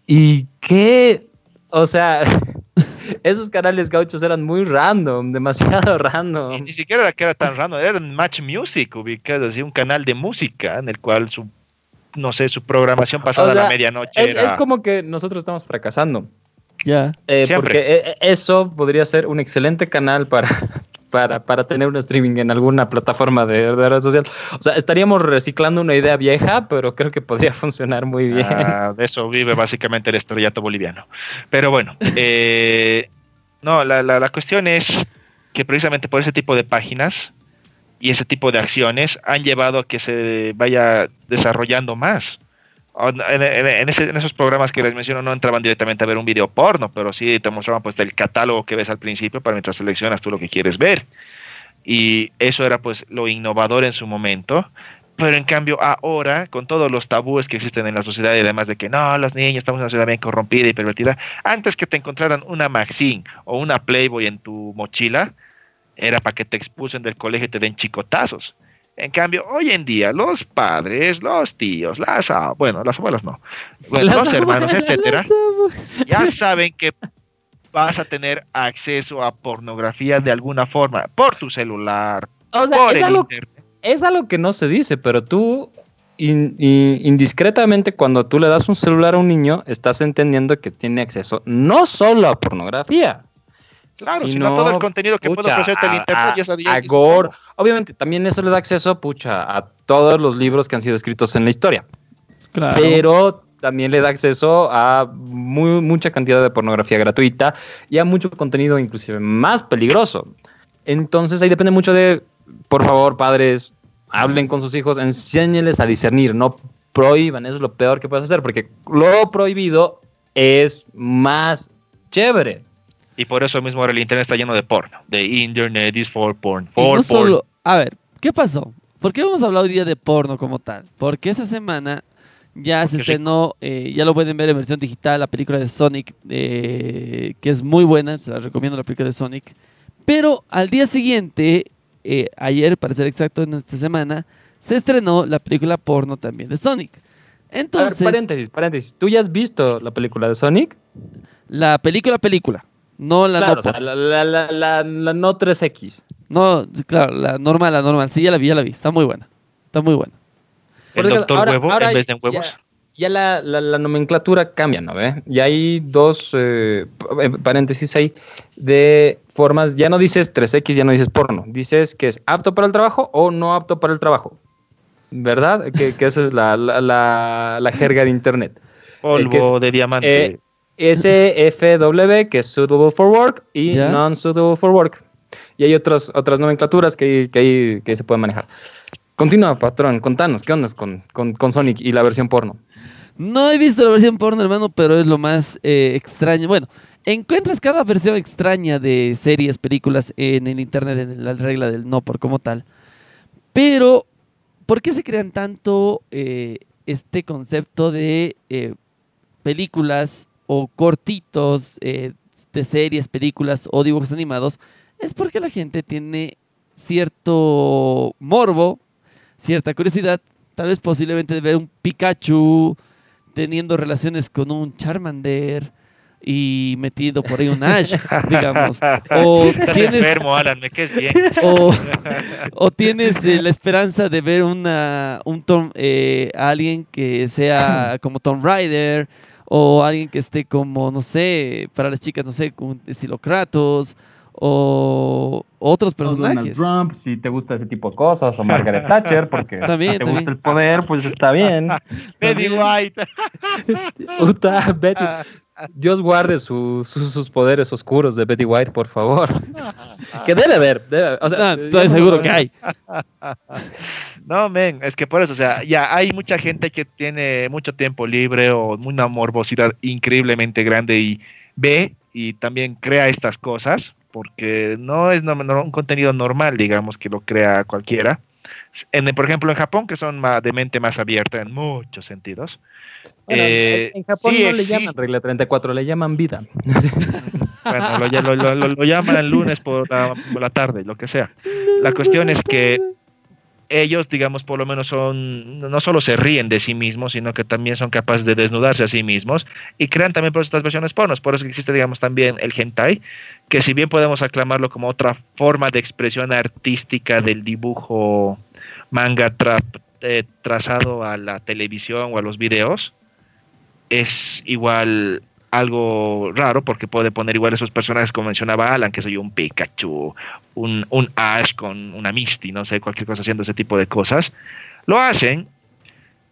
¿Y qué? O sea, esos canales gauchos eran muy random, demasiado Y random. ni siquiera era que era tan raro, era Match Music, ubicado así, un canal de música en el cual su, no sé, su programación pasada O a la medianoche Es, era... es como que nosotros estamos fracasando. Ya. Eh, Siempre. porque eh, eh, eso podría ser un excelente canal para, para, para tener un streaming en alguna plataforma de, de red social. O sea, estaríamos reciclando una idea vieja, pero creo que podría funcionar muy bien. Ah, de eso vive básicamente el estrellato boliviano. Pero bueno, eh, no, la, la, cuestión es que precisamente por ese tipo de páginas y ese tipo de acciones han llevado a que se vaya desarrollando más. En ese- en esos programas que les menciono no entraban directamente a ver un video porno, pero sí te mostraban pues el catálogo que ves al principio para mientras seleccionas tú lo que quieres ver. Y eso era pues lo innovador en su momento. Pero en cambio ahora, con todos los tabúes que existen en la sociedad y además de que no, los niños estamos en una sociedad bien corrompida y pervertida, antes que te encontraran una Maxine o una Playboy en tu mochila, era para que te expulsen del colegio y te den chicotazos. En cambio, hoy en día, los padres, los tíos, las bueno, las abuelas no, bueno, Las los hermanos, etcétera, ya saben que vas a tener acceso a pornografía de alguna forma, por tu celular, O sea, por el algo, internet. Es algo que no se dice, pero tú in- in- indiscretamente cuando tú le das un celular a un niño, estás entendiendo que tiene acceso no solo a pornografía. Claro, sino, todo el contenido que puede ofrecerte el internet. a- ya sabía- a gore. Obviamente, también eso le da acceso, pucha, a todos los libros que han sido escritos en la historia. Claro. Pero también le da acceso a muy, mucha cantidad de pornografía gratuita y a mucho contenido inclusive más peligroso. Entonces ahí depende mucho de, por favor, padres, hablen con sus hijos, enséñenles a discernir, no prohíban, eso es lo peor que puedes hacer, porque lo prohibido es más chévere. Y por eso mismo ahora el internet está lleno de porno. De internet is for porn. For no porn. solo, a ver, ¿qué pasó? ¿Por qué hemos hablado hoy día de porno como tal? Porque esta semana ya se sí. estrenó, eh, ya lo pueden ver en versión digital, la película de Sonic, eh, que es muy buena, se la recomiendo la película de Sonic. Pero al día siguiente, eh, ayer para ser exacto en esta semana, se estrenó la película porno también de Sonic. A ver, Entonces, paréntesis, paréntesis. ¿Tú ya has visto la película de Sonic? la película, película, no la claro, no o sea, la, la, la, la- la no 3X. No, claro, la normal, la normal. Sí, ya la vi, ya la vi. Está muy buena. Está muy buena. El Porque doctor ahora- huevo ahora en vez de huevos. Ya, ya la, la- la nomenclatura cambia, ¿no? ve? Y hay dos eh, eh, paréntesis ahí de formas. Ya no dices 3X, ya no dices porno. Dices que es apto para el trabajo o no apto para el trabajo. ¿Verdad? Que, que esa es la, la, la- la jerga de internet. Polvo que es- de diamante. eh, SFW, que es suitable for work, y Ya. non-suitable for work. Y hay otras, otras nomenclaturas que, que, que se pueden manejar. Continúa, patrón, contanos, ¿qué onda con, con, con Sonic y la versión porno? No he visto la versión porno, hermano, pero es lo más eh, extraño. Bueno, encuentras cada versión extraña de series, películas en el internet, en la regla del no por como tal. Pero, ¿por qué se crean tanto eh, este concepto de eh, películas o cortitos de series, películas o dibujos animados? Es porque la gente tiene cierto morbo, cierta curiosidad, tal vez posiblemente de ver un Pikachu, teniendo relaciones con un Charmander y metido por ahí un Ash, digamos. O Estás tienes, enfermo, Alan, me quedes bien. o, o tienes eh, la esperanza de ver una, un Tom- eh, alguien que sea como Tom Rider o alguien que esté como, no sé, para las chicas, no sé, con estilo Kratos o otros O Donald personajes. Trump, si te gusta ese tipo de cosas, o Margaret Thatcher, porque También, te también. gusta el poder, pues está bien. Betty White. Betty. Dios guarde su- su- sus poderes oscuros de Betty White, por favor. que debe haber. debe- o sea, estoy seguro que hay. No, men, es que por eso, o sea, ya hay mucha gente que tiene mucho tiempo libre o una morbosidad increíblemente grande y ve y también crea estas cosas, porque no es no- no- un contenido normal, digamos, que lo crea cualquiera. En, por ejemplo, en Japón, que son ma- de mente más abierta en muchos sentidos. Bueno, eh, en Japón sí no le llaman regla 34, le llaman vida. Bueno, lo, lo- lo- lo- lo llaman el lunes por la, por la tarde, lo que sea. La cuestión es que ellos, digamos, por lo menos son, no solo se ríen de sí mismos, sino que también son capaces de desnudarse a sí mismos y crean también por estas versiones pornos. Por eso existe, digamos, también el hentai, que si bien podemos aclamarlo como otra forma de expresión artística del dibujo manga tra- eh, trazado a la televisión o a los videos, es igual algo raro porque puede poner igual esos personajes como mencionaba Alan, que soy un Pikachu, un, un Ash con una Misty, no sé, cualquier cosa haciendo ese tipo de cosas. Lo hacen,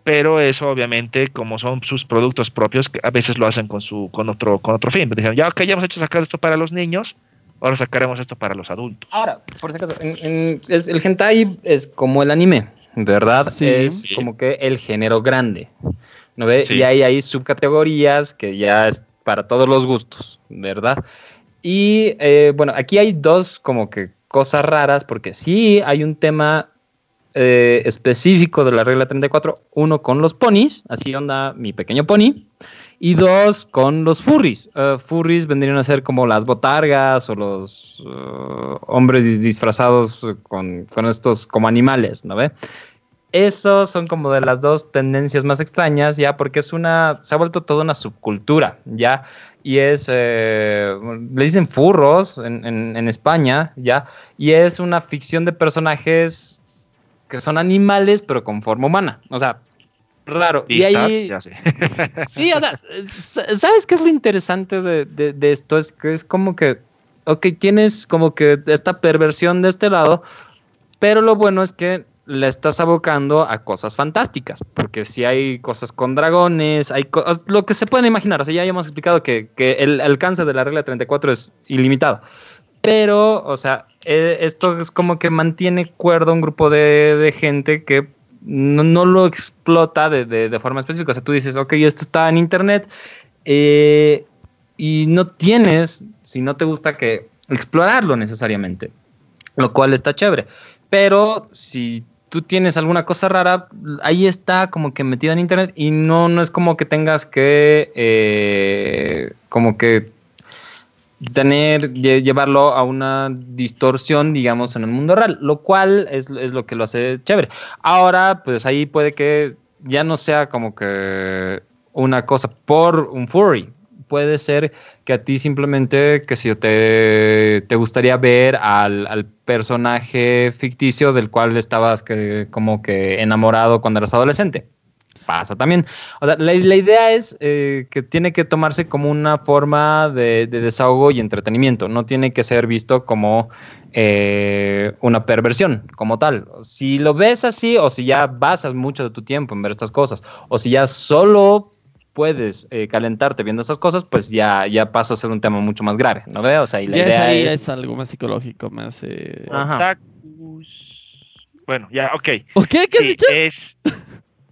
pero eso obviamente como son sus productos propios, a veces lo hacen con su con otro con otro fin. Dijeron, ya ok, ya hemos hecho sacar esto para los niños, ahora sacaremos esto para los adultos. Ahora, por si acaso, en- en- es- el hentai es como el anime, ¿verdad? Sí. Es Sí. como que el género grande, ¿no ve? Sí. Y ahí hay subcategorías que ya es para todos los gustos, ¿verdad? Y eh, bueno, aquí hay dos como que cosas raras, porque sí hay un tema eh, específico de la regla 34, uno con los ponis, así onda mi pequeño pony, y dos con los furries. Eh, furries vendrían a ser como las botargas o los eh, hombres dis- disfrazados con, con estos como animales, ¿no ve? Esos son como de las dos tendencias más extrañas, ya, porque es una, se ha vuelto toda una subcultura, ya, y es, eh, le dicen furros en, en- en España, ya, y es una ficción de personajes que son animales, pero con forma humana, o sea, raro. Y ahí, ya sé. Sí, o sea, sa- ¿sabes qué es lo interesante de, de- de esto? Es que es como que, ok, tienes como que esta perversión de este lado, pero lo bueno es que la estás abocando a cosas fantásticas, porque si hay cosas con dragones, hay cosas, lo que se pueden imaginar, o sea, ya hemos explicado que, que el alcance de la regla 34 es ilimitado. Pero, o sea, eh, esto es como que mantiene cuerdo un grupo de, de gente que no, no lo explota de, de- de forma específica. O sea, tú dices, ok, esto está en internet eh, y no tienes, si no te gusta, que explorarlo necesariamente, lo cual está chévere. Pero si tú tienes alguna cosa rara, ahí está como que metida en internet y no, no es como que tengas que, eh, como que tener, lle- llevarlo a una distorsión, digamos, en el mundo real, lo cual es, es lo que lo hace chévere. Ahora, pues ahí puede que ya no sea como que una cosa por un furry. Puede ser que a ti simplemente, que si te, te gustaría ver al, al personaje ficticio del cual estabas que, como que enamorado cuando eras adolescente. Pasa también. O la, la idea es eh, que tiene que tomarse como una forma de, de desahogo y entretenimiento. No tiene que ser visto como eh, una perversión, como tal. Si lo ves así, o si ya basas mucho de tu tiempo en ver estas cosas, o si ya solo puedes eh, calentarte viendo esas cosas, pues ya, ya pasa a ser un tema mucho más grave, ¿no veo? O sea, y la Ya es idea ahí, es... es algo más psicológico, más... Eh... Otakus. Bueno, ya, ok. ¿O qué? ¿Qué has Sí, dicho? es...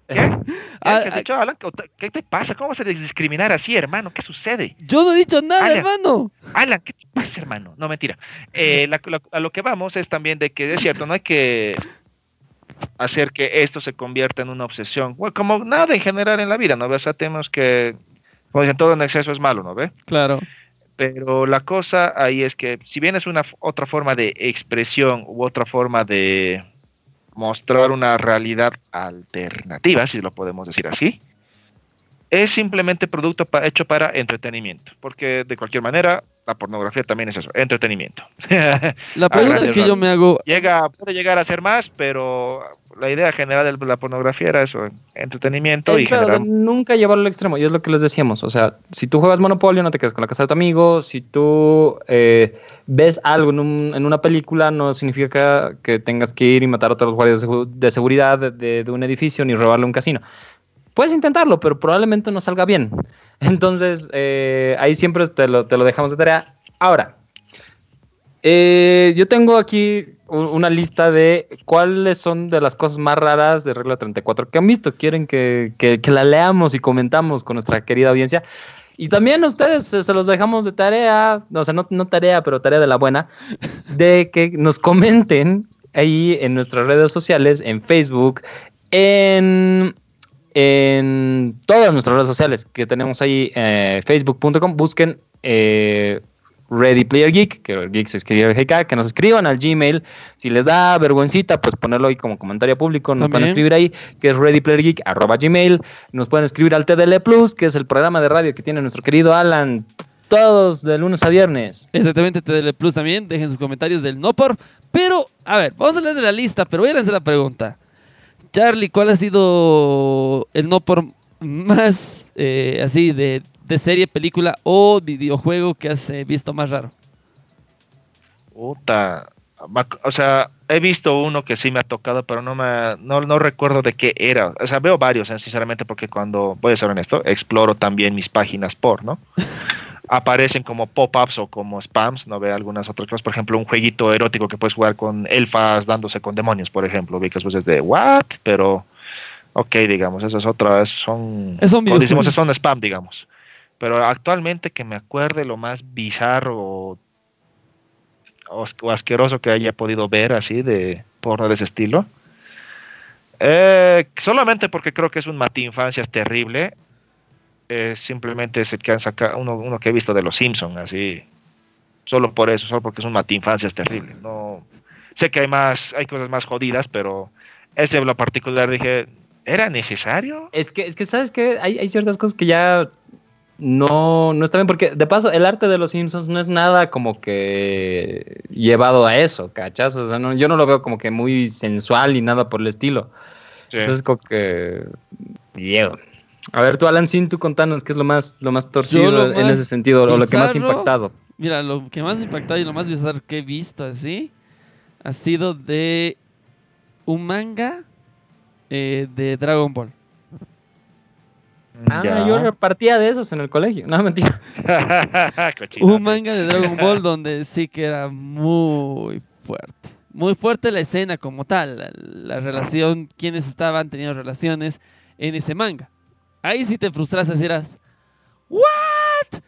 ¿Qué? ¿Qué, Ah, ¿Qué has dicho, Alan? ¿Qué ota- ¿Qué te pasa? ¿Cómo vas a discriminar así, hermano? ¿Qué sucede? Yo no he dicho nada, Alan. hermano. Alan, ¿qué te pasa, hermano? No, mentira. Eh, la- la- a lo que vamos es también de que es cierto, no hay que hacer que esto se convierta en una obsesión. Bueno, como nada en general en la vida, ¿no? O sea, tenemos que, como dicen, todo en exceso es malo, ¿no ve? Claro. Pero la cosa ahí es que si bien es una otra forma de expresión u otra forma de mostrar una realidad alternativa, si lo podemos decir así, es simplemente producto pa- hecho para entretenimiento, porque de cualquier manera la pornografía también es eso, entretenimiento. La pregunta que yo me hago, Llega, puede llegar a ser más, pero la idea general de la pornografía era eso, entretenimiento y Es claro, de generar nunca llevarlo al extremo, y es lo que les decíamos. O sea, si tú juegas Monopolio, no te quedes con la casa de tu amigo. Si tú eh, ves algo en, un- en una película, no significa que tengas que ir y matar a todos los guardias de seguridad de, de- de un edificio ni robarle un casino. Puedes intentarlo, pero probablemente no salga bien. Entonces, eh, ahí siempre te lo, te lo dejamos de tarea. Ahora, eh, yo tengo aquí una lista de cuáles son de las cosas más raras de regla 34 que han visto. Quieren que, que- la leamos y comentamos con nuestra querida audiencia. Y también a ustedes se, se los dejamos de tarea, o sea, no, no tarea, pero tarea de la buena, de que nos comenten ahí en nuestras redes sociales, en Facebook, en, en todas nuestras redes sociales que tenemos ahí, eh, facebook.com, busquen eh, Ready Player Geek, que el geek se escribe GK, que nos escriban al Gmail. Si les da vergüencita, pues ponerlo ahí como comentario público. Nos pueden escribir ahí, que es readyplayergeek, arroba Gmail. Nos pueden escribir al TDL Plus, que es el programa de radio que tiene nuestro querido Alan, todos de lunes a viernes. exactamente TDL Plus también, dejen sus comentarios del no por. Pero, a ver, vamos a leer de la lista, pero voy a lanzar la pregunta. Charlie, ¿cuál ha sido el no por más eh, así de, de serie, película o videojuego que has eh, visto más raro? Puta. O sea, he visto uno que sí me ha tocado, pero no me no, no recuerdo de qué era. O sea, veo varios, eh, sinceramente, porque cuando, voy a ser honesto, exploro también mis páginas por, ¿no? Aparecen como pop-ups o como spams, no veo algunas otras cosas. Por ejemplo, un jueguito erótico que puedes jugar con elfas dándose con demonios, por ejemplo. Vi que después es de, ¿what? Pero, ok, digamos, eso es otra, es- son, Es un como decimos, un spam, digamos. Pero actualmente que me acuerde lo más bizarro o, o as- o asqueroso que haya podido ver así de porno de ese estilo. Eh, solamente porque creo que es un matinfancias terrible. Eh, simplemente es el que han sacado, uno, uno que he visto de los Simpsons, así. Solo por eso, solo porque es un matinfancias terrible. No, sé que hay más, hay cosas más jodidas, pero ese en lo particular dije, ¿era necesario? Es que, es que ¿sabes qué? Hay, hay ciertas cosas que ya no, no está bien, porque de paso, el arte de los Simpsons no es nada como que llevado a eso, ¿cachas? O sea, no- yo no lo veo como que muy sensual y nada por el estilo. Sí. Entonces, como que. Diego. A ver, tú, Alan Sin, tú contanos qué es lo más, lo más torcido lo en más ese sentido, o lo que más te ha impactado. Mira, lo que más me ha impactado y lo más bizarro que he visto así ha sido de un manga eh, de Dragon Ball. Ah, Ya. yo repartía de esos en el colegio. No, mentira. Un manga de Dragon Ball donde sí que era muy fuerte. Muy fuerte la escena como tal, la, la relación, quienes estaban teniendo relaciones en ese manga. Ahí sí te frustras, así eras. ¿What?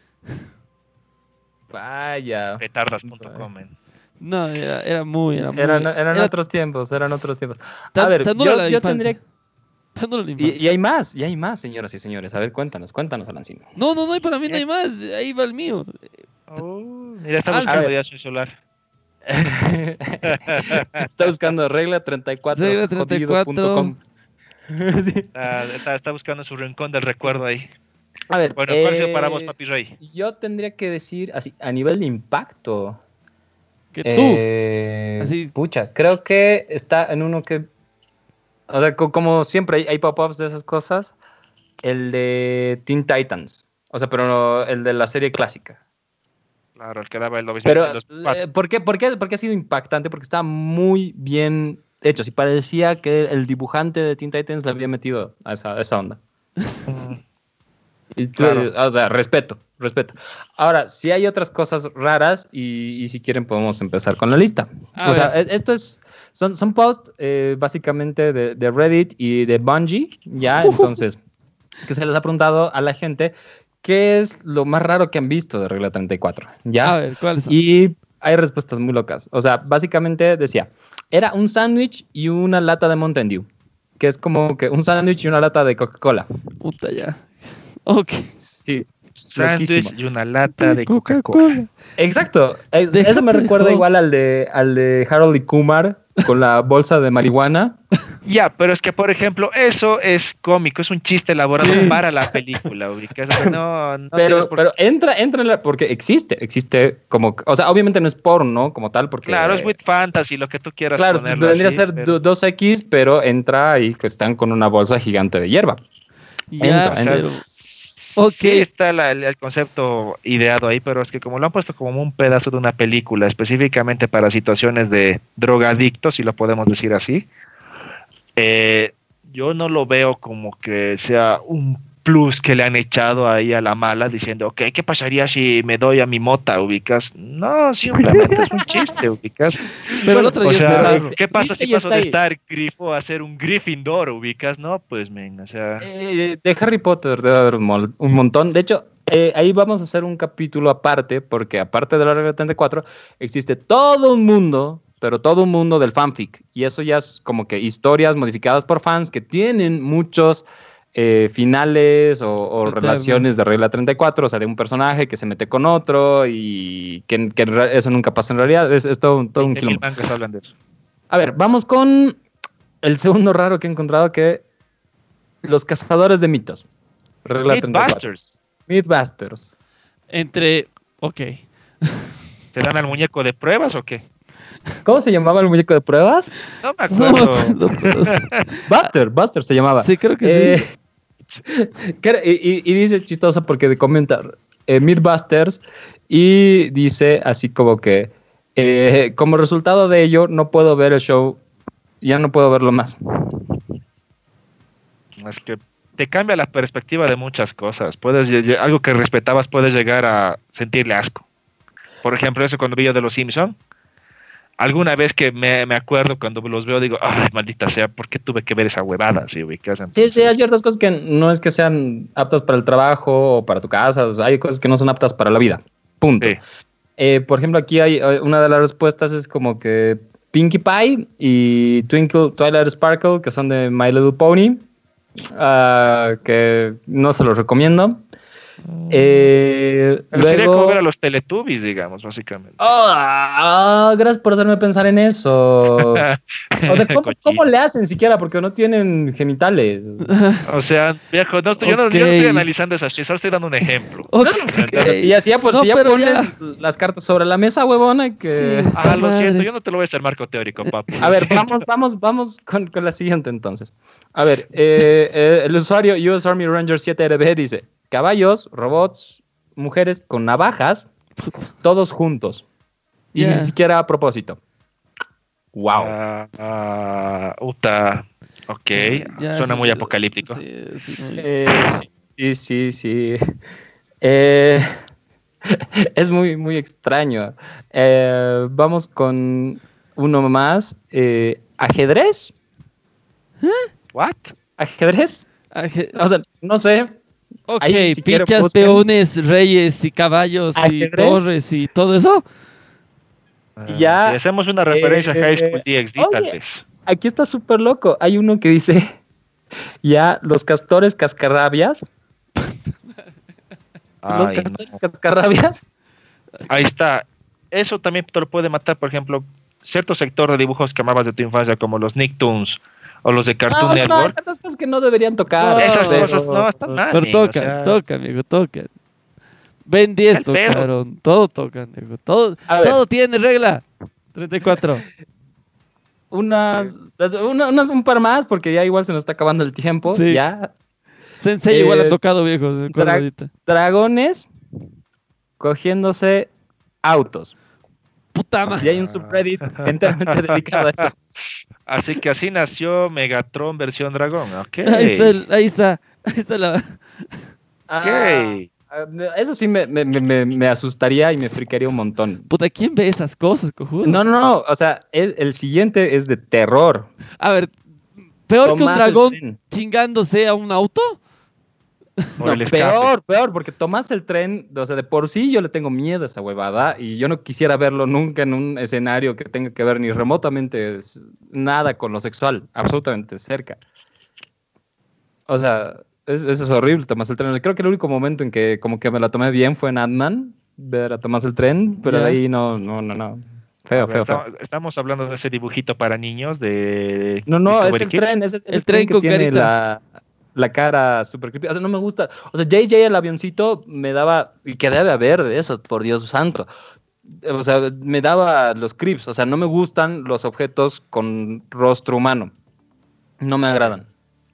Vaya. Petardas.com. men. No, era, era muy, era muy. Eran, eran era otros tiempos, eran otros tiempos. A ver, yo, la yo tendría... Y, hay más, y hay más, señoras y señores. A ver, cuéntanos, cuéntanos, Alancino. No, no, no, y para mí no hay más. Ahí va el mío. Oh, mira, está buscando ya su celular. Está buscando regla 34. Regla 34. Sí. Está, está- está buscando su rincón del recuerdo ahí. A ver, Bueno, ¿cuál ha sido para eh, vos, Papi Rey? Yo tendría que decir, así, a nivel de impacto. Que tú. eh, Así. Pucha, creo que está en uno que. O sea, co- como siempre hay, hay pop-ups de esas cosas. El de Teen Titans. O sea, pero no, el de la serie clásica. Claro, el que daba el Pero, 924. eh, ¿por, qué, por, qué, por qué ha sido impactante? Porque estaba muy bien hecho. Si parecía que el dibujante de Teen Titans le había metido a esa, a esa onda. Y tú- Claro. O sea, respeto, respeto. Ahora, si hay otras cosas raras y, y si quieren podemos empezar con la lista. A o sea, ver. e- esto es, son, son posts eh, básicamente de, de Reddit y de Bungie, ya, entonces, que se les ha preguntado a la gente qué es lo más raro que han visto de regla 34, ¿ya? A ver, ¿cuáles son? Y hay respuestas muy locas. O sea, básicamente decía, era un sándwich y una lata de Mountain Dew, que es como que un sándwich y una lata de Coca-Cola. Puta ya. Ok. Sí. Sándwich y una lata de Coca-Cola. Exacto. Eh, Déjate Eso me recuerda igual al de, al de Harold y Kumar con la bolsa de marihuana. Ya, pero es que, por ejemplo, eso es cómico, es un chiste elaborado Sí. para la película, ubicas. O sea, no, no Pero, por- pero entra, entra en la, porque existe, existe como, o sea, obviamente no es porno como tal, porque Claro, es with fantasy, lo que tú quieras claro, vendría así, a ser pero- do- 2X, pero entra y que están con una bolsa gigante de hierba. Ya, Entra, o sea, pero- Ok. Sí está la- el, el concepto ideado ahí, pero es que como lo han puesto como un pedazo de una película específicamente para situaciones de drogadictos, si lo podemos decir así, eh, yo no lo veo como que sea un plus que le han echado ahí a la mala diciendo, ok, ¿qué pasaría si me doy a mi mota, ubicas? No, simplemente es un chiste, ubicas. Pero el otro O día es sea. ¿qué pasa si está de ahí. estar grifo a ser un Gryffindor, ubicas? No, pues, men, o sea... Eh, de Harry Potter debe haber un, mol- un montón. De hecho, eh, ahí vamos a hacer un capítulo aparte, porque aparte de la regla 34, existe todo un mundo, pero todo un mundo del fanfic. Y eso ya es como que historias modificadas por fans que tienen muchos eh, finales o, relaciones de regla 34, o sea, de un personaje que se mete con otro y que, eso nunca pasa en realidad. Es, es todo, un- todo un 20.000 quilombo. A ver, vamos con el segundo raro que he encontrado, que los cazadores de mitos. Regla 34. Mythbusters. Mythbusters. Entre. Ok. ¿Te dan al muñeco de pruebas o qué? ¿Cómo se llamaba el muñeco de pruebas? No me No me acuerdo. Buster, Buster se llamaba. Sí, creo que Eh, sí. que era- y, y- y dice chistoso porque comenta eh, Mythbusters y dice así como que eh, como resultado de ello no puedo ver el show, ya no puedo verlo más. Es que te cambia la perspectiva de muchas cosas. Puedes algo que respetabas puedes llegar a sentirle asco. Por ejemplo, eso cuando vi yo de los Simpson. Alguna vez que me, me acuerdo cuando los veo digo, ay, maldita sea, ¿por qué tuve que ver esa huevada? ¿sí? Sí, sí, hay ciertas cosas que no es que sean aptas para el trabajo o para tu casa, o sea, hay cosas que no son aptas para la vida. Punto. sí. Eh, por ejemplo, aquí hay eh, una de las respuestas es como que Pinkie Pie y Twinkle Twilight Sparkle, que son de My Little Pony, ah, que no se los recomiendo. Eh, Pero Sería como luego, ver a los Teletubbies, digamos, básicamente. Oh, gracias por hacerme pensar en eso. O sea, ¿cómo, cómo le hacen siquiera? Porque no tienen genitales. O sea, viejo, no estoy- yo, no, yo no Ok. estoy analizando esas cosas, solo estoy dando un ejemplo. Entonces, Y así ya, pues, No, si ya pones ya. las cartas sobre la mesa, huevona, que... Sí. Ah, lo Madre. siento, yo no te lo voy a hacer marco teórico, papu. A ver, vamos, vamos, vamos con, con la siguiente entonces. A ver, eh, eh, el usuario US Army Ranger 7RB dice, caballos, robots, mujeres con navajas, todos juntos. Y ni siquiera a propósito. Wow. Ah, uta. Ok, suena sí, muy sí, apocalíptico. sí, sí, muy- Eh, sí, sí, sí. Eh, es muy, muy extraño. Eh, vamos con uno más. Eh, ¿Ajedrez? What? ¿Ajedrez? Aje- O sea, no sé. Ok, ahí si pichas, peones, reyes y caballos y Ajedrez. torres y todo eso. Ah, Ya, si hacemos una referencia a High School eh, DxD, tal oye. vez. Aquí está súper loco. Hay uno que dice, ya, los castores cascarrabias. los Ay, castores no. cascarrabias. Ahí está. Eso también te lo puede matar, por ejemplo, cierto sector de dibujos que amabas de tu infancia, como los Nicktoons o los de Cartoon No, no, hay Network. tantas cosas que no deberían tocar. No, Esas pero- cosas no están mal. Pero amigo, o tocan, sea, tocan, amigo, tocan. Ben 10 Al pedo. tocaron, todo tocan, amigo. Todo, todo tiene regla. 34. Unas, una- unas- un par más, porque ya igual se nos está acabando el tiempo. Sí. Ya. Sensei igual Eh, ha tocado, viejo. Dragones cogiéndose autos. Puta madre. Y hay un subreddit enteramente dedicado a eso. Así que así nació Megatron versión dragón. Ok. Ahí está, el- ahí está. Ahí está la. Ah, Ok. ah, eso sí me, me- me- me asustaría y me fricaría un montón. Puta, ¿quién ve esas cosas, cojudo? No, no, no. O sea, el, el siguiente es de terror. A ver, peor que un el dragón chingándose a un auto. Por No, el escape. peor, peor, porque tomas el tren, o sea, de por sí yo le tengo miedo a esa huevada y yo no quisiera verlo nunca en un escenario que tenga que ver ni remotamente nada con lo sexual, absolutamente cerca. O sea, es- eso es horrible, Tomás el tren. Creo que el único momento en que como que me la tomé bien fue en Ant-Man, ver a Tomás el tren, pero ahí no, no, no, no. Feo, ver, feo, feo. estamos, hablando de ese dibujito para niños de... No, no, es el Kids. tren, es el, es El el tren tren que con tiene carita. la, la cara super creepy. O sea, no me gusta. O sea, JJ el avioncito me daba, y que debe haber de eso, por Dios santo. O sea, me daba los creeps. O sea, no me gustan los objetos con rostro humano. No me agradan.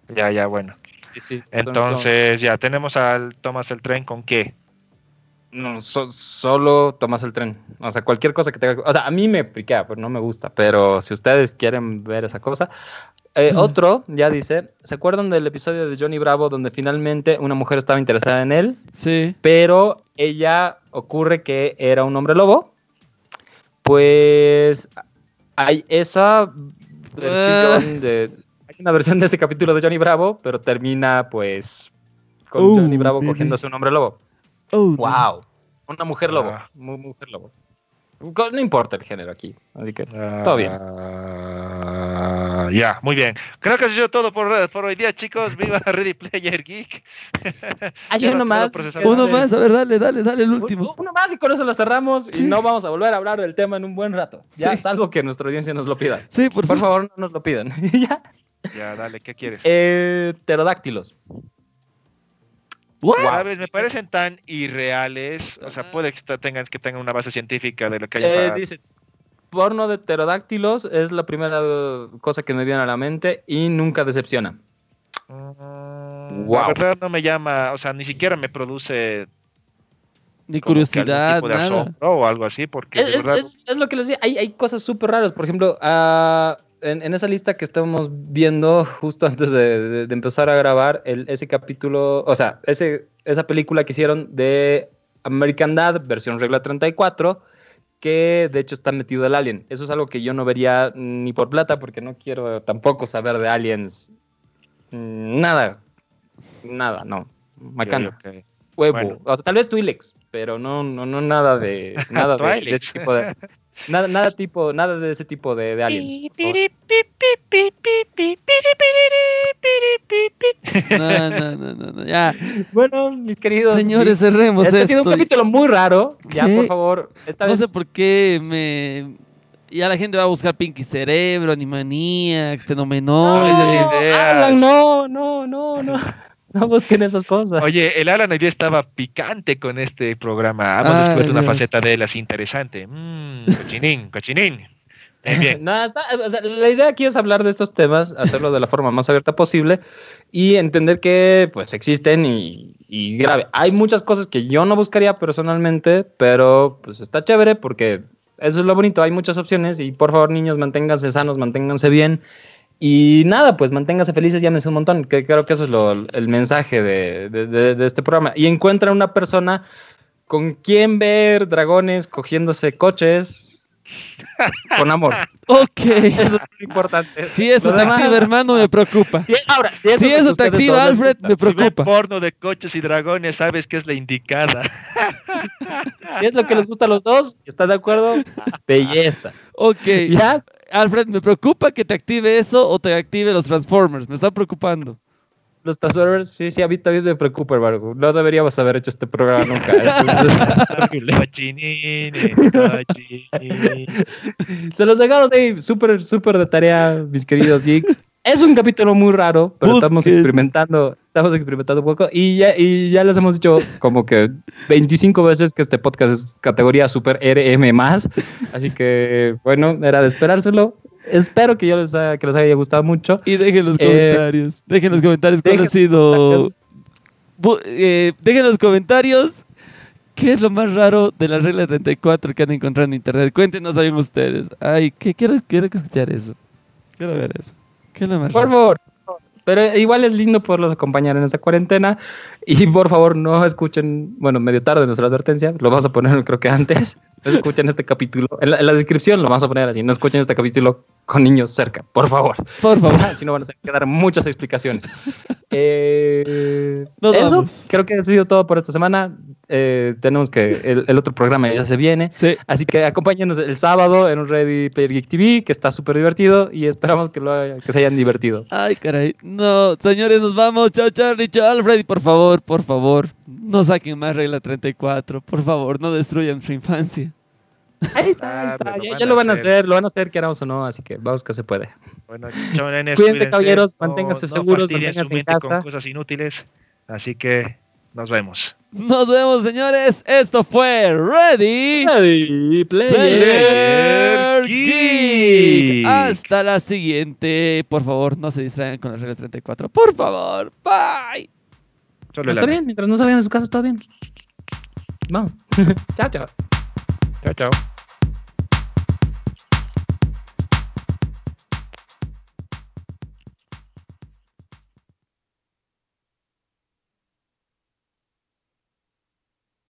Ya, ya, bueno. Sí, sí. Entonces, ya, tenemos al Thomas el Tren con qué. No, so- solo tomas el tren. O sea, cualquier cosa que tenga. O sea, a mí me friquea, pero no me gusta. Pero si ustedes quieren ver esa cosa. Eh, otro, ya dice, ¿se acuerdan del episodio de Johnny Bravo donde finalmente una mujer estaba interesada en él? Sí. Pero ella ocurre que era un hombre lobo. Pues hay esa versión de. Hay una versión de ese capítulo de Johnny Bravo, pero termina pues con Oh, Johnny Bravo baby. cogiéndose un hombre lobo. Oh, no. Wow. Una mujer lobo. Ah. Mu- mujer lobo. No importa el género aquí. Así que todo bien. Ah, ya, muy bien. Creo que ha sido todo por, por hoy día, chicos. Viva Ready Player Geek. Hay Ya uno no más. Uno más, a ver, dale, dale, dale, el último. Uno más y con eso lo cerramos Sí. y no vamos a volver a hablar del tema en un buen rato. Ya, Sí. salvo que nuestra audiencia nos lo pida. Sí, por, Por favor. favor, no nos lo pidan. ya. Ya, dale, ¿qué quieres? Eh, pterodáctilos. Me parecen tan irreales. O sea, puede que tengan que tengan una base científica de lo que haya. Eh, dice, porno de pterodáctilos es la primera cosa que me viene a la mente y nunca decepciona. Mm, Wow. La verdad no me llama, o sea, ni siquiera me produce Ni curiosidad, nada. o algo así, porque Es, de es- verdad es- es lo que les decía, hay, hay cosas súper raras. Por ejemplo, ah, en, en esa lista que estábamos viendo justo antes de, de- de empezar a grabar, el, ese capítulo, o sea, ese, esa película que hicieron de American Dad, versión regla 34, que de hecho está metido el alien. Eso es algo que yo no vería ni por plata, porque no quiero tampoco saber de aliens. Mm, Nada, nada, no. Ok. Huevo. Bueno. O sea, tal vez Twilex, pero no, no, no nada de nada de, de ese tipo de nada, nada tipo, nada de ese tipo de, de aliens. No, no, no, no, no, ya. Bueno, mis queridos. Señores, cerremos este ha sido un esto. capítulo muy raro. Ya, por favor. Esta No vez sé por qué me... Ya la gente va a buscar Pinky Cerebro, Animaniacs, No. Alan, no, no, no, no. No busquen esas cosas. Oye, el Alan hoy día estaba picante con este programa. Hemos descubierto una Dios. faceta de él así interesante. Mmm, cochinín, cochinín. Bien, bien. No, está- o sea, la idea aquí es hablar de estos temas, hacerlo de la forma más abierta posible y entender que pues existen y, y grave. Hay muchas cosas que yo no buscaría personalmente, pero pues está chévere porque eso es lo bonito, hay muchas opciones y por favor niños manténganse sanos, manténganse bien y nada, pues manténganse felices, llámense un montón, que creo que eso es lo- el mensaje de, de- de- de este programa. Y encuentra una persona con quien ver dragones cogiéndose coches con amor. Ok. Eso es muy importante. Si eso te activa, hermano, me preocupa. Sí, Ahora, Si es lo que eso te ustedes activa, Alfred, me Si preocupa. porno de coches y dragones, sabes que es la indicada. Si es lo que les gusta a los dos, ¿están de acuerdo? Belleza. Ok. ¿Ya? Alfred, me preocupa que te active eso o te active los Transformers. Me está preocupando. Los servers, sí, sí, a mí también me preocupa, hermano. No deberíamos haber hecho este programa nunca. Es. Se los dejamos ahí súper, súper de tarea, mis queridos geeks. Es un capítulo muy raro, pero estamos experimentando, estamos experimentando un poco y ya, y ya les hemos dicho como que 25 veces que este podcast es categoría super RM más, así que bueno, era de esperárselo. Espero que yo les haya, que les haya gustado mucho. Y dejen los Eh, comentarios. Dejen los comentarios cuál ha sido. eh, dejen los comentarios. ¿Qué es lo más raro de la regla 34 que han encontrado en internet? Cuéntenos también ustedes. Ay, ¿qué, quiero, quiero escuchar eso. Quiero ver eso. ¿Qué es lo más Por favor. Pero igual es lindo poderlos acompañar en esta cuarentena. Y por favor, no escuchen, bueno, medio tarde nuestra advertencia. Lo vamos a poner, creo que antes. No escuchen este capítulo. En la, en la descripción lo vamos a poner así. No escuchen este capítulo con niños cerca, por favor. Por favor. Si no, van a tener que dar muchas explicaciones. Eh, eso, creo que ha sido todo por esta semana. Eh, tenemos que. El, el otro programa ya se viene. Sí. Así que acompáñenos el sábado en un Ready Player Geek TV, que está súper divertido y esperamos que, lo haya- que se hayan divertido. Ay, caray. No, señores, nos vamos. Chao, Charlie, chao, Alfred. Por favor, por favor, no saquen más regla 34. Por favor, no destruyan su infancia. Ahí está, ahí está. Ya, lo van a hacer. lo van a hacer, queramos o no, así que vamos que se puede. Bueno, chavales, cuídense, caballeros, manténganse seguros, manténganse en casa. con cosas inútiles, así que nos vemos. Nos vemos, señores. Esto fue Ready, Ready Player, Geek. Hasta la siguiente. Por favor, no se distraigan con el regla 34. Por favor. Bye. está bien, mientras no salgan de su casa, está bien. Vamos. chao, chao. Chao, chao.